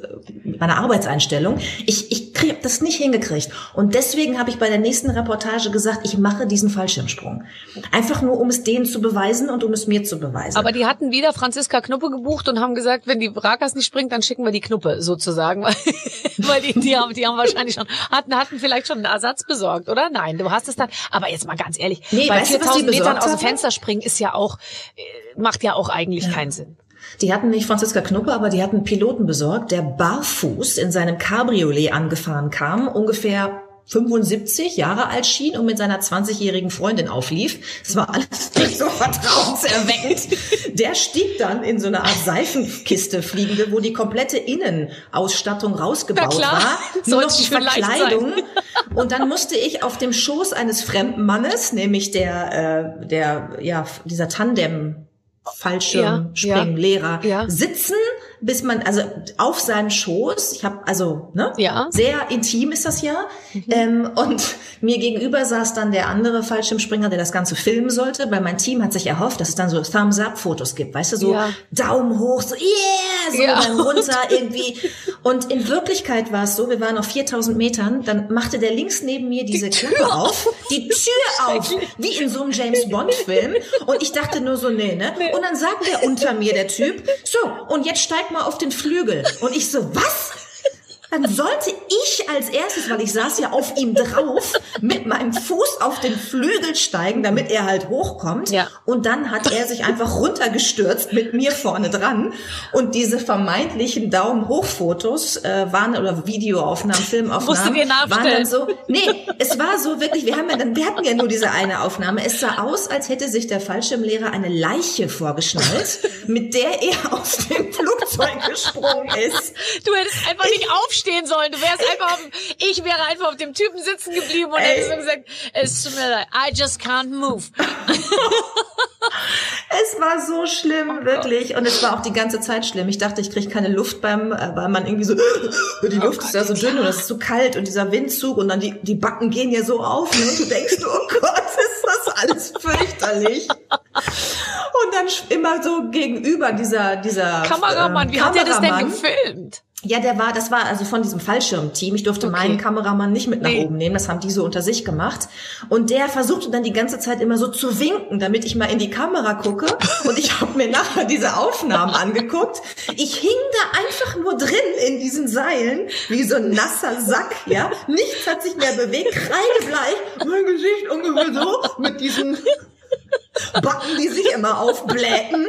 meiner Arbeitseinstellung. Ich, ich krieg das nicht hingekriegt und deswegen habe ich bei der nächsten Reportage gesagt, ich mache diesen Fallschirmsprung, einfach nur um es denen zu beweisen und um es mir zu beweisen. Aber die hatten wieder Französisch Franziska Knuppe gebucht und haben gesagt, wenn die Rakas nicht springt, dann schicken wir die Knuppe sozusagen, weil, die, die haben, die haben wahrscheinlich schon hatten, hatten vielleicht schon einen Ersatz besorgt, oder? Nein, du hast es dann. Aber jetzt mal ganz ehrlich, nee, bei 4000 Metern aus dem Fenster springen ist ja auch äh, macht ja auch eigentlich ja. keinen Sinn. Die hatten nicht Franziska Knuppe, aber die hatten einen Piloten besorgt, der barfuß in seinem Cabriolet angefahren kam, ungefähr 75 Jahre alt schien und mit seiner 20-jährigen Freundin auflief. Das war alles nicht so vertrauenserweckend. Der stieg dann in so eine Art Seifenkiste fliegende, wo die komplette Innenausstattung rausgebaut war. Nur noch die Verkleidung. Und dann musste ich auf dem Schoß eines fremden Mannes, nämlich der, äh, der, ja, dieser Tandem Fallschirmspringlehrer ja, ja. sitzen bis man, also auf seinen Schoß, ich habe, also, ne? Ja. Sehr intim ist das ja. Mhm. Ähm, und mir gegenüber saß dann der andere Fallschirmspringer, der das Ganze filmen sollte, weil mein Team hat sich erhofft, dass es dann so Thumbs-Up-Fotos gibt, weißt du, so ja. Daumen hoch, so yeah, so ja. dann runter irgendwie. Und in Wirklichkeit war es so, wir waren auf 4000 Metern, dann machte der links neben mir diese die Klappe auf, die Tür auf, wie in so einem James-Bond-Film. Und ich dachte nur so, nee, ne? Und dann sagt der unter mir, der Typ, so, und jetzt steigt steig mal auf den Flügel. Und ich so, was? Dann sollte ich als erstes, weil ich saß ja auf ihm drauf, mit meinem Fuß auf den Flügel steigen, damit er halt hochkommt. Ja. Und dann hat er sich einfach runtergestürzt mit mir vorne dran. Und diese vermeintlichen Daumen hoch Fotos äh, waren oder Videoaufnahmen, Filmaufnahmen waren dann so. Nee, es war so wirklich. Wir haben ja dann, wir hatten ja nur diese eine Aufnahme. Es sah aus, als hätte sich der Fallschirmlehrer eine Leiche vorgeschnallt, mit der er aus dem Flugzeug gesprungen ist. Du hättest einfach nicht aufstehen aufstehen sollen. Du wärst einfach auf, ich wäre einfach auf dem Typen sitzen geblieben und hättest so gesagt, es tut mir leid, I just can't move. es war so schlimm, oh wirklich. Und es war auch die ganze Zeit schlimm. Ich dachte, ich kriege keine Luft beim, äh, weil man irgendwie so, die oh Luft oh ist ja so dünn und es ist so kalt und dieser Windzug und dann die, die Backen gehen ja so auf ne? und du denkst, oh Gott, ist das alles fürchterlich. Und dann immer so gegenüber dieser, dieser Kameramann, wie Kameramann, hat er das denn gefilmt? Ja, der war, das war also von diesem Fallschirmteam. Ich durfte okay. meinen Kameramann nicht mit nach nee. oben nehmen, das haben die so unter sich gemacht. Und der versuchte dann die ganze Zeit immer so zu winken, damit ich mal in die Kamera gucke. Und ich habe mir nachher diese Aufnahmen angeguckt. Ich hing da einfach nur drin in diesen Seilen, wie so ein nasser Sack, ja. Nichts hat sich mehr bewegt, kreidebleich, mein Gesicht ungefähr so, mit diesen Backen, die sich immer aufblähten.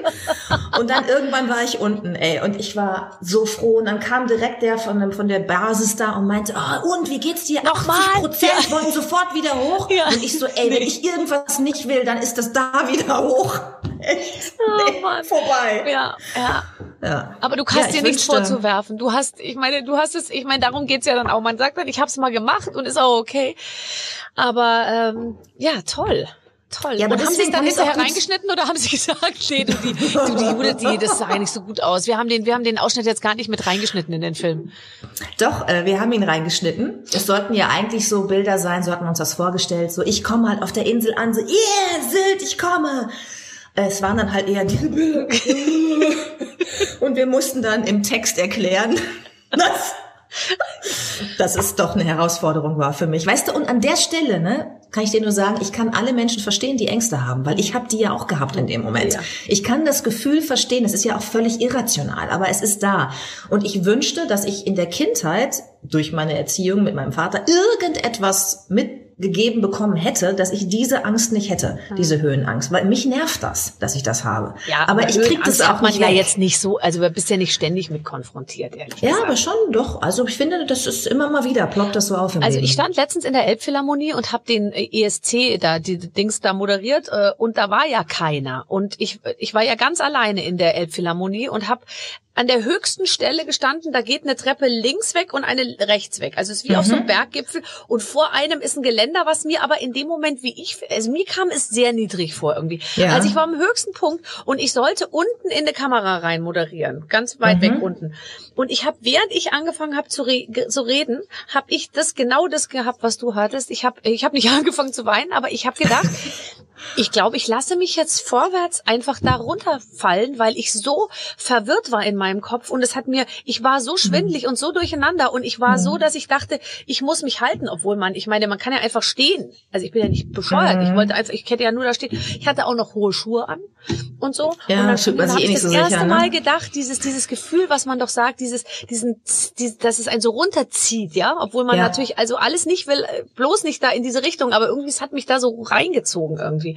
Und dann irgendwann war ich unten, ey. Und ich war so froh. Und dann kam direkt der von, von der Basis da und meinte, oh, und wie geht's dir? Nochmal. Prozent ja. wollen sofort wieder hoch. Ja. Und ich so, ey, wenn ich irgendwas nicht will, dann ist das da wieder hoch. Echt? Oh, nee, Mann. vorbei. Ja, ja. Ja. Aber du hast ja, dir nichts vorzuwerfen. Du hast, ich meine, du hast es, ich meine, darum geht's ja dann auch. Man sagt dann, ich habe es mal gemacht und ist auch okay. Aber ähm, ja, toll. Toll. Ja, aber und haben Sie es dann hinterher reingeschnitten oder haben Sie gesagt, nee, du, die, du, die Jude, die, das sah nicht so gut aus. Wir haben den, wir haben den Ausschnitt jetzt gar nicht mit reingeschnitten in den Film. Doch, äh, wir haben ihn reingeschnitten. Es sollten ja eigentlich so Bilder sein, so hatten wir uns das vorgestellt. So, ich komme halt auf der Insel an, so, yeah, Sylt, ich komme. Es waren dann halt eher diese Bilder. und wir mussten dann im Text erklären, dass dass es doch eine Herausforderung war für mich. Weißt du, und an der Stelle, ne, kann ich dir nur sagen, ich kann alle Menschen verstehen, die Ängste haben, weil ich habe die ja auch gehabt in dem Moment. Ja. Ich kann das Gefühl verstehen, es ist ja auch völlig irrational, aber es ist da. Und ich wünschte, dass ich in der Kindheit durch meine Erziehung mit meinem Vater irgendetwas mit gegeben bekommen hätte, dass ich diese Angst nicht hätte, hm. diese Höhenangst, weil mich nervt das, dass ich das habe. Ja, aber, aber ich krieg das auch man ja jetzt nicht so, also du bist ja nicht ständig mit konfrontiert, ehrlich Ja, gesagt. aber schon doch. Also ich finde, das ist immer mal wieder ploppt das so auf im Also Leben. ich stand letztens in der Elbphilharmonie und habe den ESC da die Dings da moderiert äh, und da war ja keiner und ich ich war ja ganz alleine in der Elbphilharmonie und habe an der höchsten Stelle gestanden, da geht eine Treppe links weg und eine rechts weg. Also es ist wie mhm. auf so einem mhm. Berggipfel und vor einem ist ein Geländer, was mir aber in dem Moment, wie ich, also mir kam es sehr niedrig vor irgendwie. Ja. Also ich war am höchsten Punkt und ich sollte unten in eine Kamera rein moderieren, ganz weit mhm. weg unten. Und ich habe, während ich angefangen habe zu, re zu reden, habe ich das genau das gehabt, was du hattest. Ich habe ich hab nicht angefangen zu weinen, aber ich habe gedacht, ich glaube, ich lasse mich jetzt vorwärts einfach da runterfallen, weil ich so verwirrt war in meinem Kopf und es hat mir, ich war so schwindlig mhm. und so durcheinander und ich war mhm. so, dass ich dachte, ich muss mich halten, obwohl man, ich meine, man kann ja einfach stehen. Also ich bin ja nicht bescheuert. Mhm. Ich wollte einfach, ich hätte ja nur da stehen. Ich hatte auch noch hohe Schuhe an und so. Ja, und dann, dann habe eh ich das so erste sicher, ne? Mal gedacht, dieses, dieses Gefühl, was man doch sagt, dieses, diesen, dieses, dass es einen so runterzieht, ja, obwohl man ja. natürlich also alles nicht will, äh, bloß nicht da in diese Richtung, aber irgendwie es hat mich da so reingezogen irgendwie.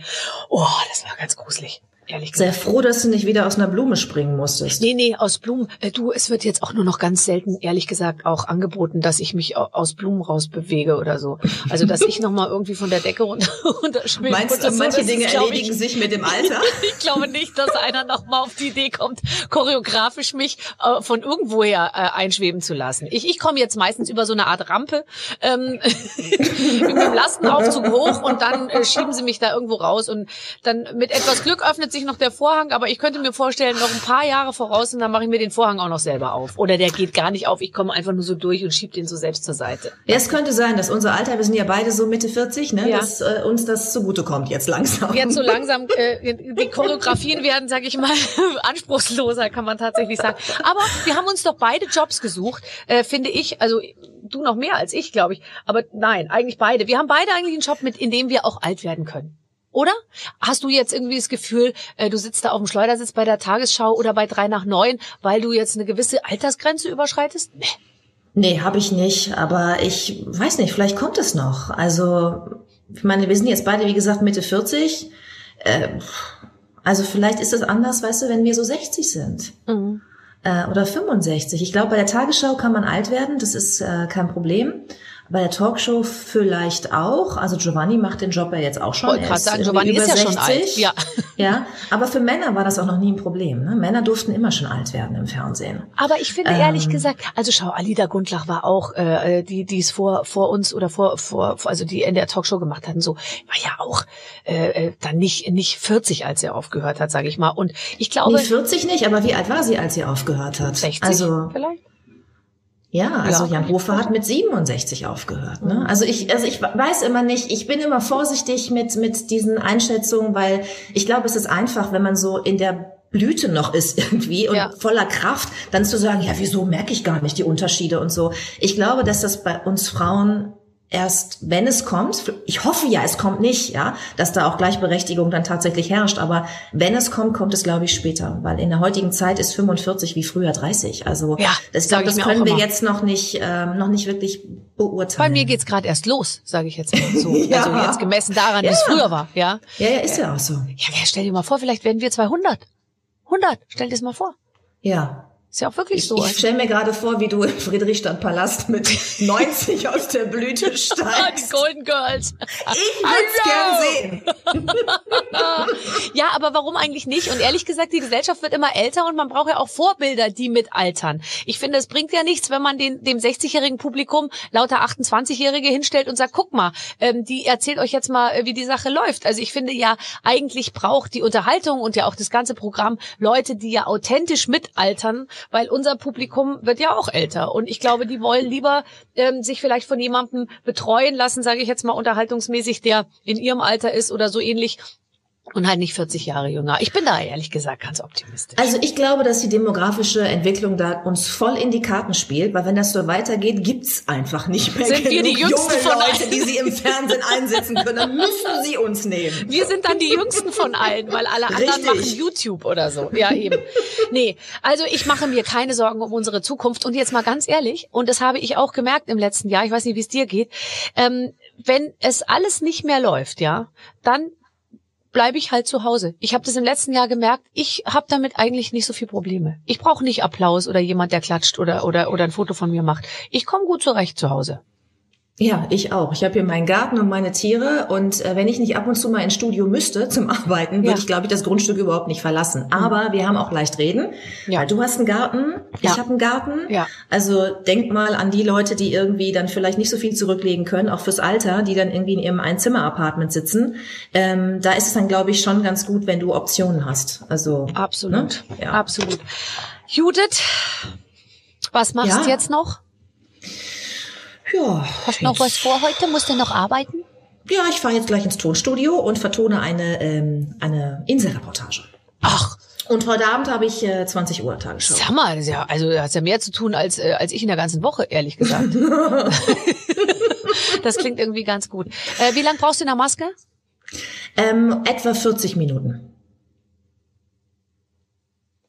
Oh, das war ganz gruselig ehrlich gesagt. Sehr froh, dass du nicht wieder aus einer Blume springen musstest. Nee, nee, aus Blumen. Äh, du, es wird jetzt auch nur noch ganz selten, ehrlich gesagt, auch angeboten, dass ich mich aus Blumen rausbewege oder so. Also, dass ich nochmal irgendwie von der Decke runter, runterschwinge. Meinst du, so, manche Dinge ist, erledigen ich, sich mit dem Alter? ich glaube nicht, dass einer nochmal auf die Idee kommt, choreografisch mich äh, von irgendwoher äh, einschweben zu lassen. Ich, ich komme jetzt meistens über so eine Art Rampe ähm, mit dem Lastenaufzug hoch und dann äh, schieben sie mich da irgendwo raus und dann mit etwas Glück öffnet sich sich noch der Vorhang, aber ich könnte mir vorstellen, noch ein paar Jahre voraus und dann mache ich mir den Vorhang auch noch selber auf. Oder der geht gar nicht auf, ich komme einfach nur so durch und schieb den so selbst zur Seite. Ja, es könnte sein, dass unser Alter, wir sind ja beide so Mitte 40, ne, ja. dass äh, uns das zugutekommt jetzt langsam. Jetzt so langsam, äh, die Choreografien werden, sage ich mal, anspruchsloser, kann man tatsächlich sagen. Aber wir haben uns doch beide Jobs gesucht, äh, finde ich, also du noch mehr als ich, glaube ich. Aber nein, eigentlich beide. Wir haben beide eigentlich einen Job, mit in dem wir auch alt werden können. Oder? Hast du jetzt irgendwie das Gefühl, äh, du sitzt da auf dem Schleudersitz bei der Tagesschau oder bei drei nach neun, weil du jetzt eine gewisse Altersgrenze überschreitest? Nee. Nee, habe ich nicht. Aber ich weiß nicht, vielleicht kommt es noch. Also, ich meine, wir sind jetzt beide, wie gesagt, Mitte 40. Äh, also vielleicht ist es anders, weißt du, wenn wir so 60 sind. Mhm. Äh, oder 65. Ich glaube, bei der Tagesschau kann man alt werden, das ist äh, kein Problem. Bei der Talkshow vielleicht auch. Also Giovanni macht den Job ja jetzt auch schon. Wollte gerade sagen, Giovanni ist ja 60. schon alt. Ja. ja. Aber für Männer war das auch noch nie ein Problem. Ne? Männer durften immer schon alt werden im Fernsehen. Aber ich finde ähm, ehrlich gesagt, also schau, Alida Gundlach war auch, äh, die die es vor vor uns oder vor vor also die in der Talkshow gemacht hatten, so war ja auch äh, äh dann nicht nicht 40, als er aufgehört hat, sage ich mal. Und ich glaube. Nee, 40 nicht, aber wie alt war sie, als sie aufgehört hat? 60 also, vielleicht. Ja, also ja. Jan Hofer hat mit 67 aufgehört. Ne? Mhm. Also ich, also ich weiß immer nicht, ich bin immer vorsichtig mit mit diesen Einschätzungen, weil ich glaube, es ist einfach, wenn man so in der Blüte noch ist irgendwie und ja. voller Kraft, dann zu sagen, ja, wieso merke ich gar nicht die Unterschiede und so. Ich glaube, dass das bei uns Frauen erst, wenn es kommt, ich hoffe ja, es kommt nicht, ja, dass da auch Gleichberechtigung dann tatsächlich herrscht, aber wenn es kommt, kommt es, glaube ich, später, weil in der heutigen Zeit ist 45 wie früher 30. Also ja, das, glaub, das können wir jetzt noch nicht, ähm, noch nicht wirklich beurteilen. Bei mir geht's gerade erst los, sage ich jetzt mal so. ja. Also jetzt gemessen daran, ja. wie es früher war, ja. Ja, ja, ist ja auch so. Ja, stell dir mal vor, vielleicht werden wir 200. 100, stell dir das mal vor. Ja. Ist ja auch wirklich so. Ich, ich stelle mir gerade vor, wie du im Friedrichstadtpalast mit 90 aus der Blüte steigst. Die Golden Girls. Ich würde gern sehen. ja, aber warum eigentlich nicht? Und ehrlich gesagt, die Gesellschaft wird immer älter und man braucht ja auch Vorbilder, die mit altern. Ich finde, es bringt ja nichts, wenn man den, dem 60-jährigen Publikum lauter 28-Jährige hinstellt und sagt, guck mal, ähm, die erzählt euch jetzt mal, äh, wie die Sache läuft. Also ich finde ja, eigentlich braucht die Unterhaltung und ja auch das ganze Programm Leute, die ja authentisch mitaltern weil unser Publikum wird ja auch älter. Und ich glaube, die wollen lieber ähm, sich vielleicht von jemandem betreuen lassen, sage ich jetzt mal unterhaltungsmäßig, der in ihrem Alter ist oder so ähnlich, und halt nicht 40 Jahre jünger. Ich bin da ehrlich gesagt ganz optimistisch. Also ich glaube, dass die demografische Entwicklung da uns voll in die Karten spielt, weil wenn das so weitergeht, gibt's einfach nicht mehr sind wir die jüngsten junge Leute, die sie im Fernsehen einsetzen können. Dann müssen sie uns nehmen. Wir sind dann die jüngsten von allen, weil alle anderen Richtig. machen YouTube oder so. Ja, eben. Nee, also ich mache mir keine Sorgen um unsere Zukunft. Und jetzt mal ganz ehrlich, und das habe ich auch gemerkt im letzten Jahr, ich weiß nicht, wie es dir geht, ähm, wenn es alles nicht mehr läuft, ja, dann bleibe ich halt zu Hause. Ich habe das im letzten Jahr gemerkt, ich habe damit eigentlich nicht so viel Probleme. Ich brauche nicht Applaus oder jemand, der klatscht oder, oder, oder ein Foto von mir macht. Ich komme gut zurecht zu Hause. Ja, ich auch. Ich habe hier meinen Garten und meine Tiere und äh, wenn ich nicht ab und zu mal ins Studio müsste zum Arbeiten, würde ja. ich, glaube ich, das Grundstück überhaupt nicht verlassen. Mhm. Aber wir haben auch leicht reden. Ja. Du hast einen Garten, ich ja. habe einen Garten. Ja. Also denk mal an die Leute, die irgendwie dann vielleicht nicht so viel zurücklegen können, auch fürs Alter, die dann irgendwie in ihrem Einzimmer-Apartment sitzen. Ähm, da ist es dann, glaube ich, schon ganz gut, wenn du Optionen hast. Also absolut, ne? ja. absolut. Judith, was machst du jetzt noch? Ja. Hast du noch was vor heute? Musst du noch arbeiten? Ja, ich fahre jetzt gleich ins Tonstudio und vertone eine, ähm, eine Inselreportage. Ach. Und heute Abend habe ich äh, 20 Uhr Tagesschau. Sag mal, das ist ja, also das hat ja mehr zu tun als, äh, als ich in der ganzen Woche, ehrlich gesagt. das klingt irgendwie ganz gut. Äh, wie lange brauchst du in der Maske? Ähm, etwa 40 Minuten.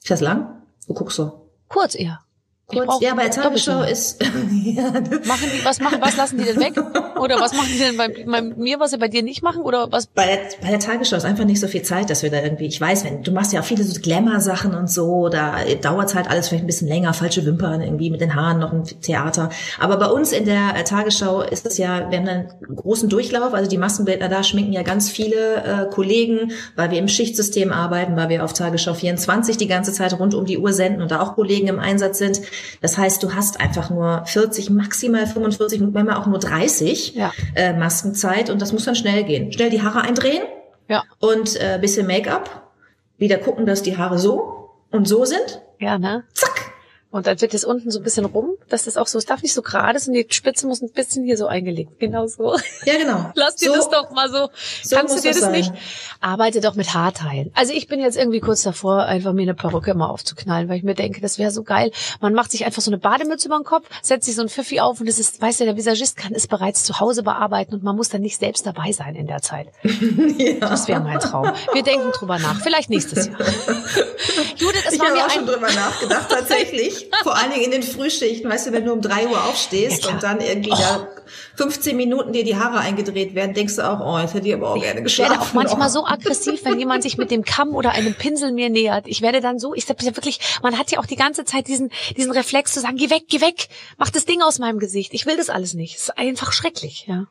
Ist das lang? Wo guckst du? Kurz eher. Kurz, ja, bei der Tagesschau ist. ja, machen die, was machen, was lassen die denn weg? Oder was machen die denn bei, bei mir, was sie bei dir nicht machen? Oder was? Bei der, bei der Tagesschau ist einfach nicht so viel Zeit, dass wir da irgendwie, ich weiß, wenn, du machst ja auch viele so Glamour-Sachen und so, da dauert halt alles vielleicht ein bisschen länger, falsche Wimpern irgendwie mit den Haaren, noch ein Theater. Aber bei uns in der äh, Tagesschau ist es ja, wir haben einen großen Durchlauf, also die Maskenbildner da schminken ja ganz viele äh, Kollegen, weil wir im Schichtsystem arbeiten, weil wir auf Tagesschau 24 die ganze Zeit rund um die Uhr senden und da auch Kollegen im Einsatz sind. Das heißt, du hast einfach nur 40, maximal 45, manchmal auch nur 30 ja. äh, Maskenzeit und das muss dann schnell gehen. Schnell die Haare eindrehen ja. und äh, bisschen Make-up. Wieder gucken, dass die Haare so und so sind. Ja, ne? Zack. Und dann wird es unten so ein bisschen rum, dass das auch so, es darf nicht so gerade sein, die Spitze muss ein bisschen hier so eingelegt. Genau so. Ja, genau. Lass dir so, das doch mal so. so Kannst du dir das sein. nicht? Arbeite doch mit Haarteilen. Also ich bin jetzt irgendwie kurz davor, einfach mir eine Perücke mal aufzuknallen, weil ich mir denke, das wäre so geil. Man macht sich einfach so eine Bademütze über den Kopf, setzt sich so ein Pfiffi auf und das ist, weißt du, der Visagist kann es bereits zu Hause bearbeiten und man muss dann nicht selbst dabei sein in der Zeit. ja. Das wäre mein Traum. Wir denken drüber nach. Vielleicht nächstes Jahr. Judith, es ich war mir schon drüber nachgedacht, tatsächlich. Vor allen Dingen in den Frühschichten, weißt du, wenn du um drei Uhr aufstehst ja, und dann irgendwie oh. da 15 Minuten dir die Haare eingedreht werden, denkst du auch, oh, jetzt hätte ich aber auch gerne geschlafen. Ich werde auch manchmal so aggressiv, wenn jemand sich mit dem Kamm oder einem Pinsel mir nähert. Ich werde dann so, ich sag ja wirklich, man hat ja auch die ganze Zeit diesen, diesen Reflex zu sagen, geh weg, geh weg, mach das Ding aus meinem Gesicht. Ich will das alles nicht. Es ist einfach schrecklich, ja.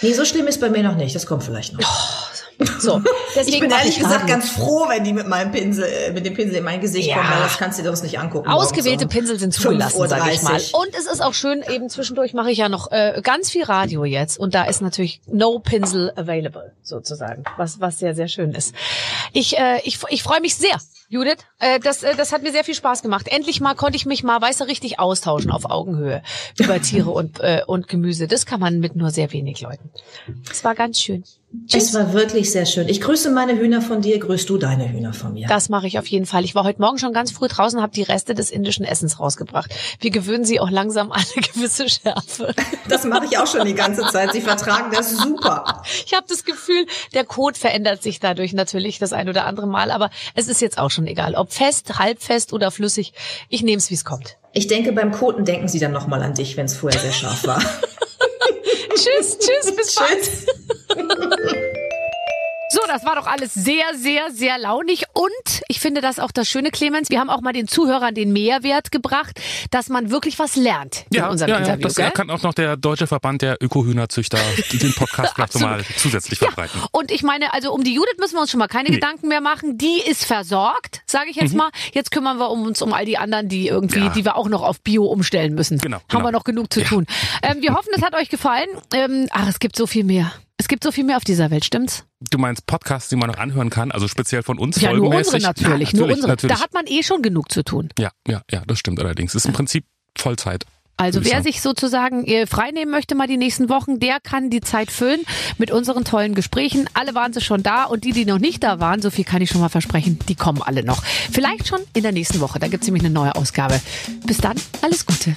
Nee, so schlimm ist bei mir noch nicht. Das kommt vielleicht noch. Oh, so, deswegen ich bin ehrlich ich gesagt ganz froh, wenn die mit meinem Pinsel, äh, mit dem Pinsel in mein Gesicht ja. kommen, weil das kannst du dir sonst nicht angucken. Ausgewählte um Pinsel sind zugelassen, sag ich mal. Und es ist auch schön, eben zwischendurch mache ich ja noch äh, ganz viel Radio jetzt und da ist natürlich no Pinsel available sozusagen, was was sehr sehr schön ist. Ich äh, ich ich freue mich sehr Judith, äh, das, äh, das hat mir sehr viel Spaß gemacht. Endlich mal konnte ich mich mal, weißt du, richtig austauschen auf Augenhöhe über Tiere und, äh, und Gemüse. Das kann man mit nur sehr wenig Leuten. Es war ganz schön. Tschüss. Es war wirklich sehr schön. Ich grüße meine Hühner von dir, grüßt du deine Hühner von mir. Das mache ich auf jeden Fall. Ich war heute Morgen schon ganz früh draußen, habe die Reste des indischen Essens rausgebracht. Wir gewöhnen sie auch langsam an eine gewisse Schärfe. Das mache ich auch schon die ganze Zeit. Sie vertragen das super. Ich habe das Gefühl, der Kot verändert sich dadurch natürlich das ein oder andere Mal, aber es ist jetzt auch schon egal, ob fest, halbfest oder flüssig. Ich nehme es, wie es kommt. Ich denke, beim Koten denken sie dann nochmal an dich, wenn es vorher sehr scharf war. tschüss, tschüss, bis bald. So, das war doch alles sehr, sehr, sehr launig. Und ich finde das auch das Schöne, Clemens. Wir haben auch mal den Zuhörern den Mehrwert gebracht, dass man wirklich was lernt ja, in unserem ja, Interview. Ja, das gell? kann auch noch der Deutsche Verband der Ökohühnerzüchter den Podcast vielleicht nochmal zusätzlich verbreiten. Ja, und ich meine, also um die Judith müssen wir uns schon mal keine nee. Gedanken mehr machen. Die ist versorgt, sage ich jetzt mhm. mal. Jetzt kümmern wir uns um all die anderen, die irgendwie, ja. die wir auch noch auf Bio umstellen müssen. Genau. Haben genau. wir noch genug zu tun. Ähm, wir hoffen, es hat euch gefallen. Ähm, ach, es gibt so viel mehr. Es gibt so viel mehr auf dieser Welt, stimmt's? Du meinst Podcasts, die man noch anhören kann, also speziell von uns Ja, nur unsere natürlich, ja, nur unsere. Natürlich. Da hat man eh schon genug zu tun. Ja, ja, ja, das stimmt allerdings. Ist im Prinzip Vollzeit. Also wer sich sozusagen äh, freinehmen möchte mal die nächsten Wochen, der kann die Zeit füllen mit unseren tollen Gesprächen. Alle waren sie schon da und die, die noch nicht da waren, so viel kann ich schon mal versprechen, die kommen alle noch. Vielleicht schon in der nächsten Woche, da gibt's nämlich eine neue Ausgabe. Bis dann, alles Gute.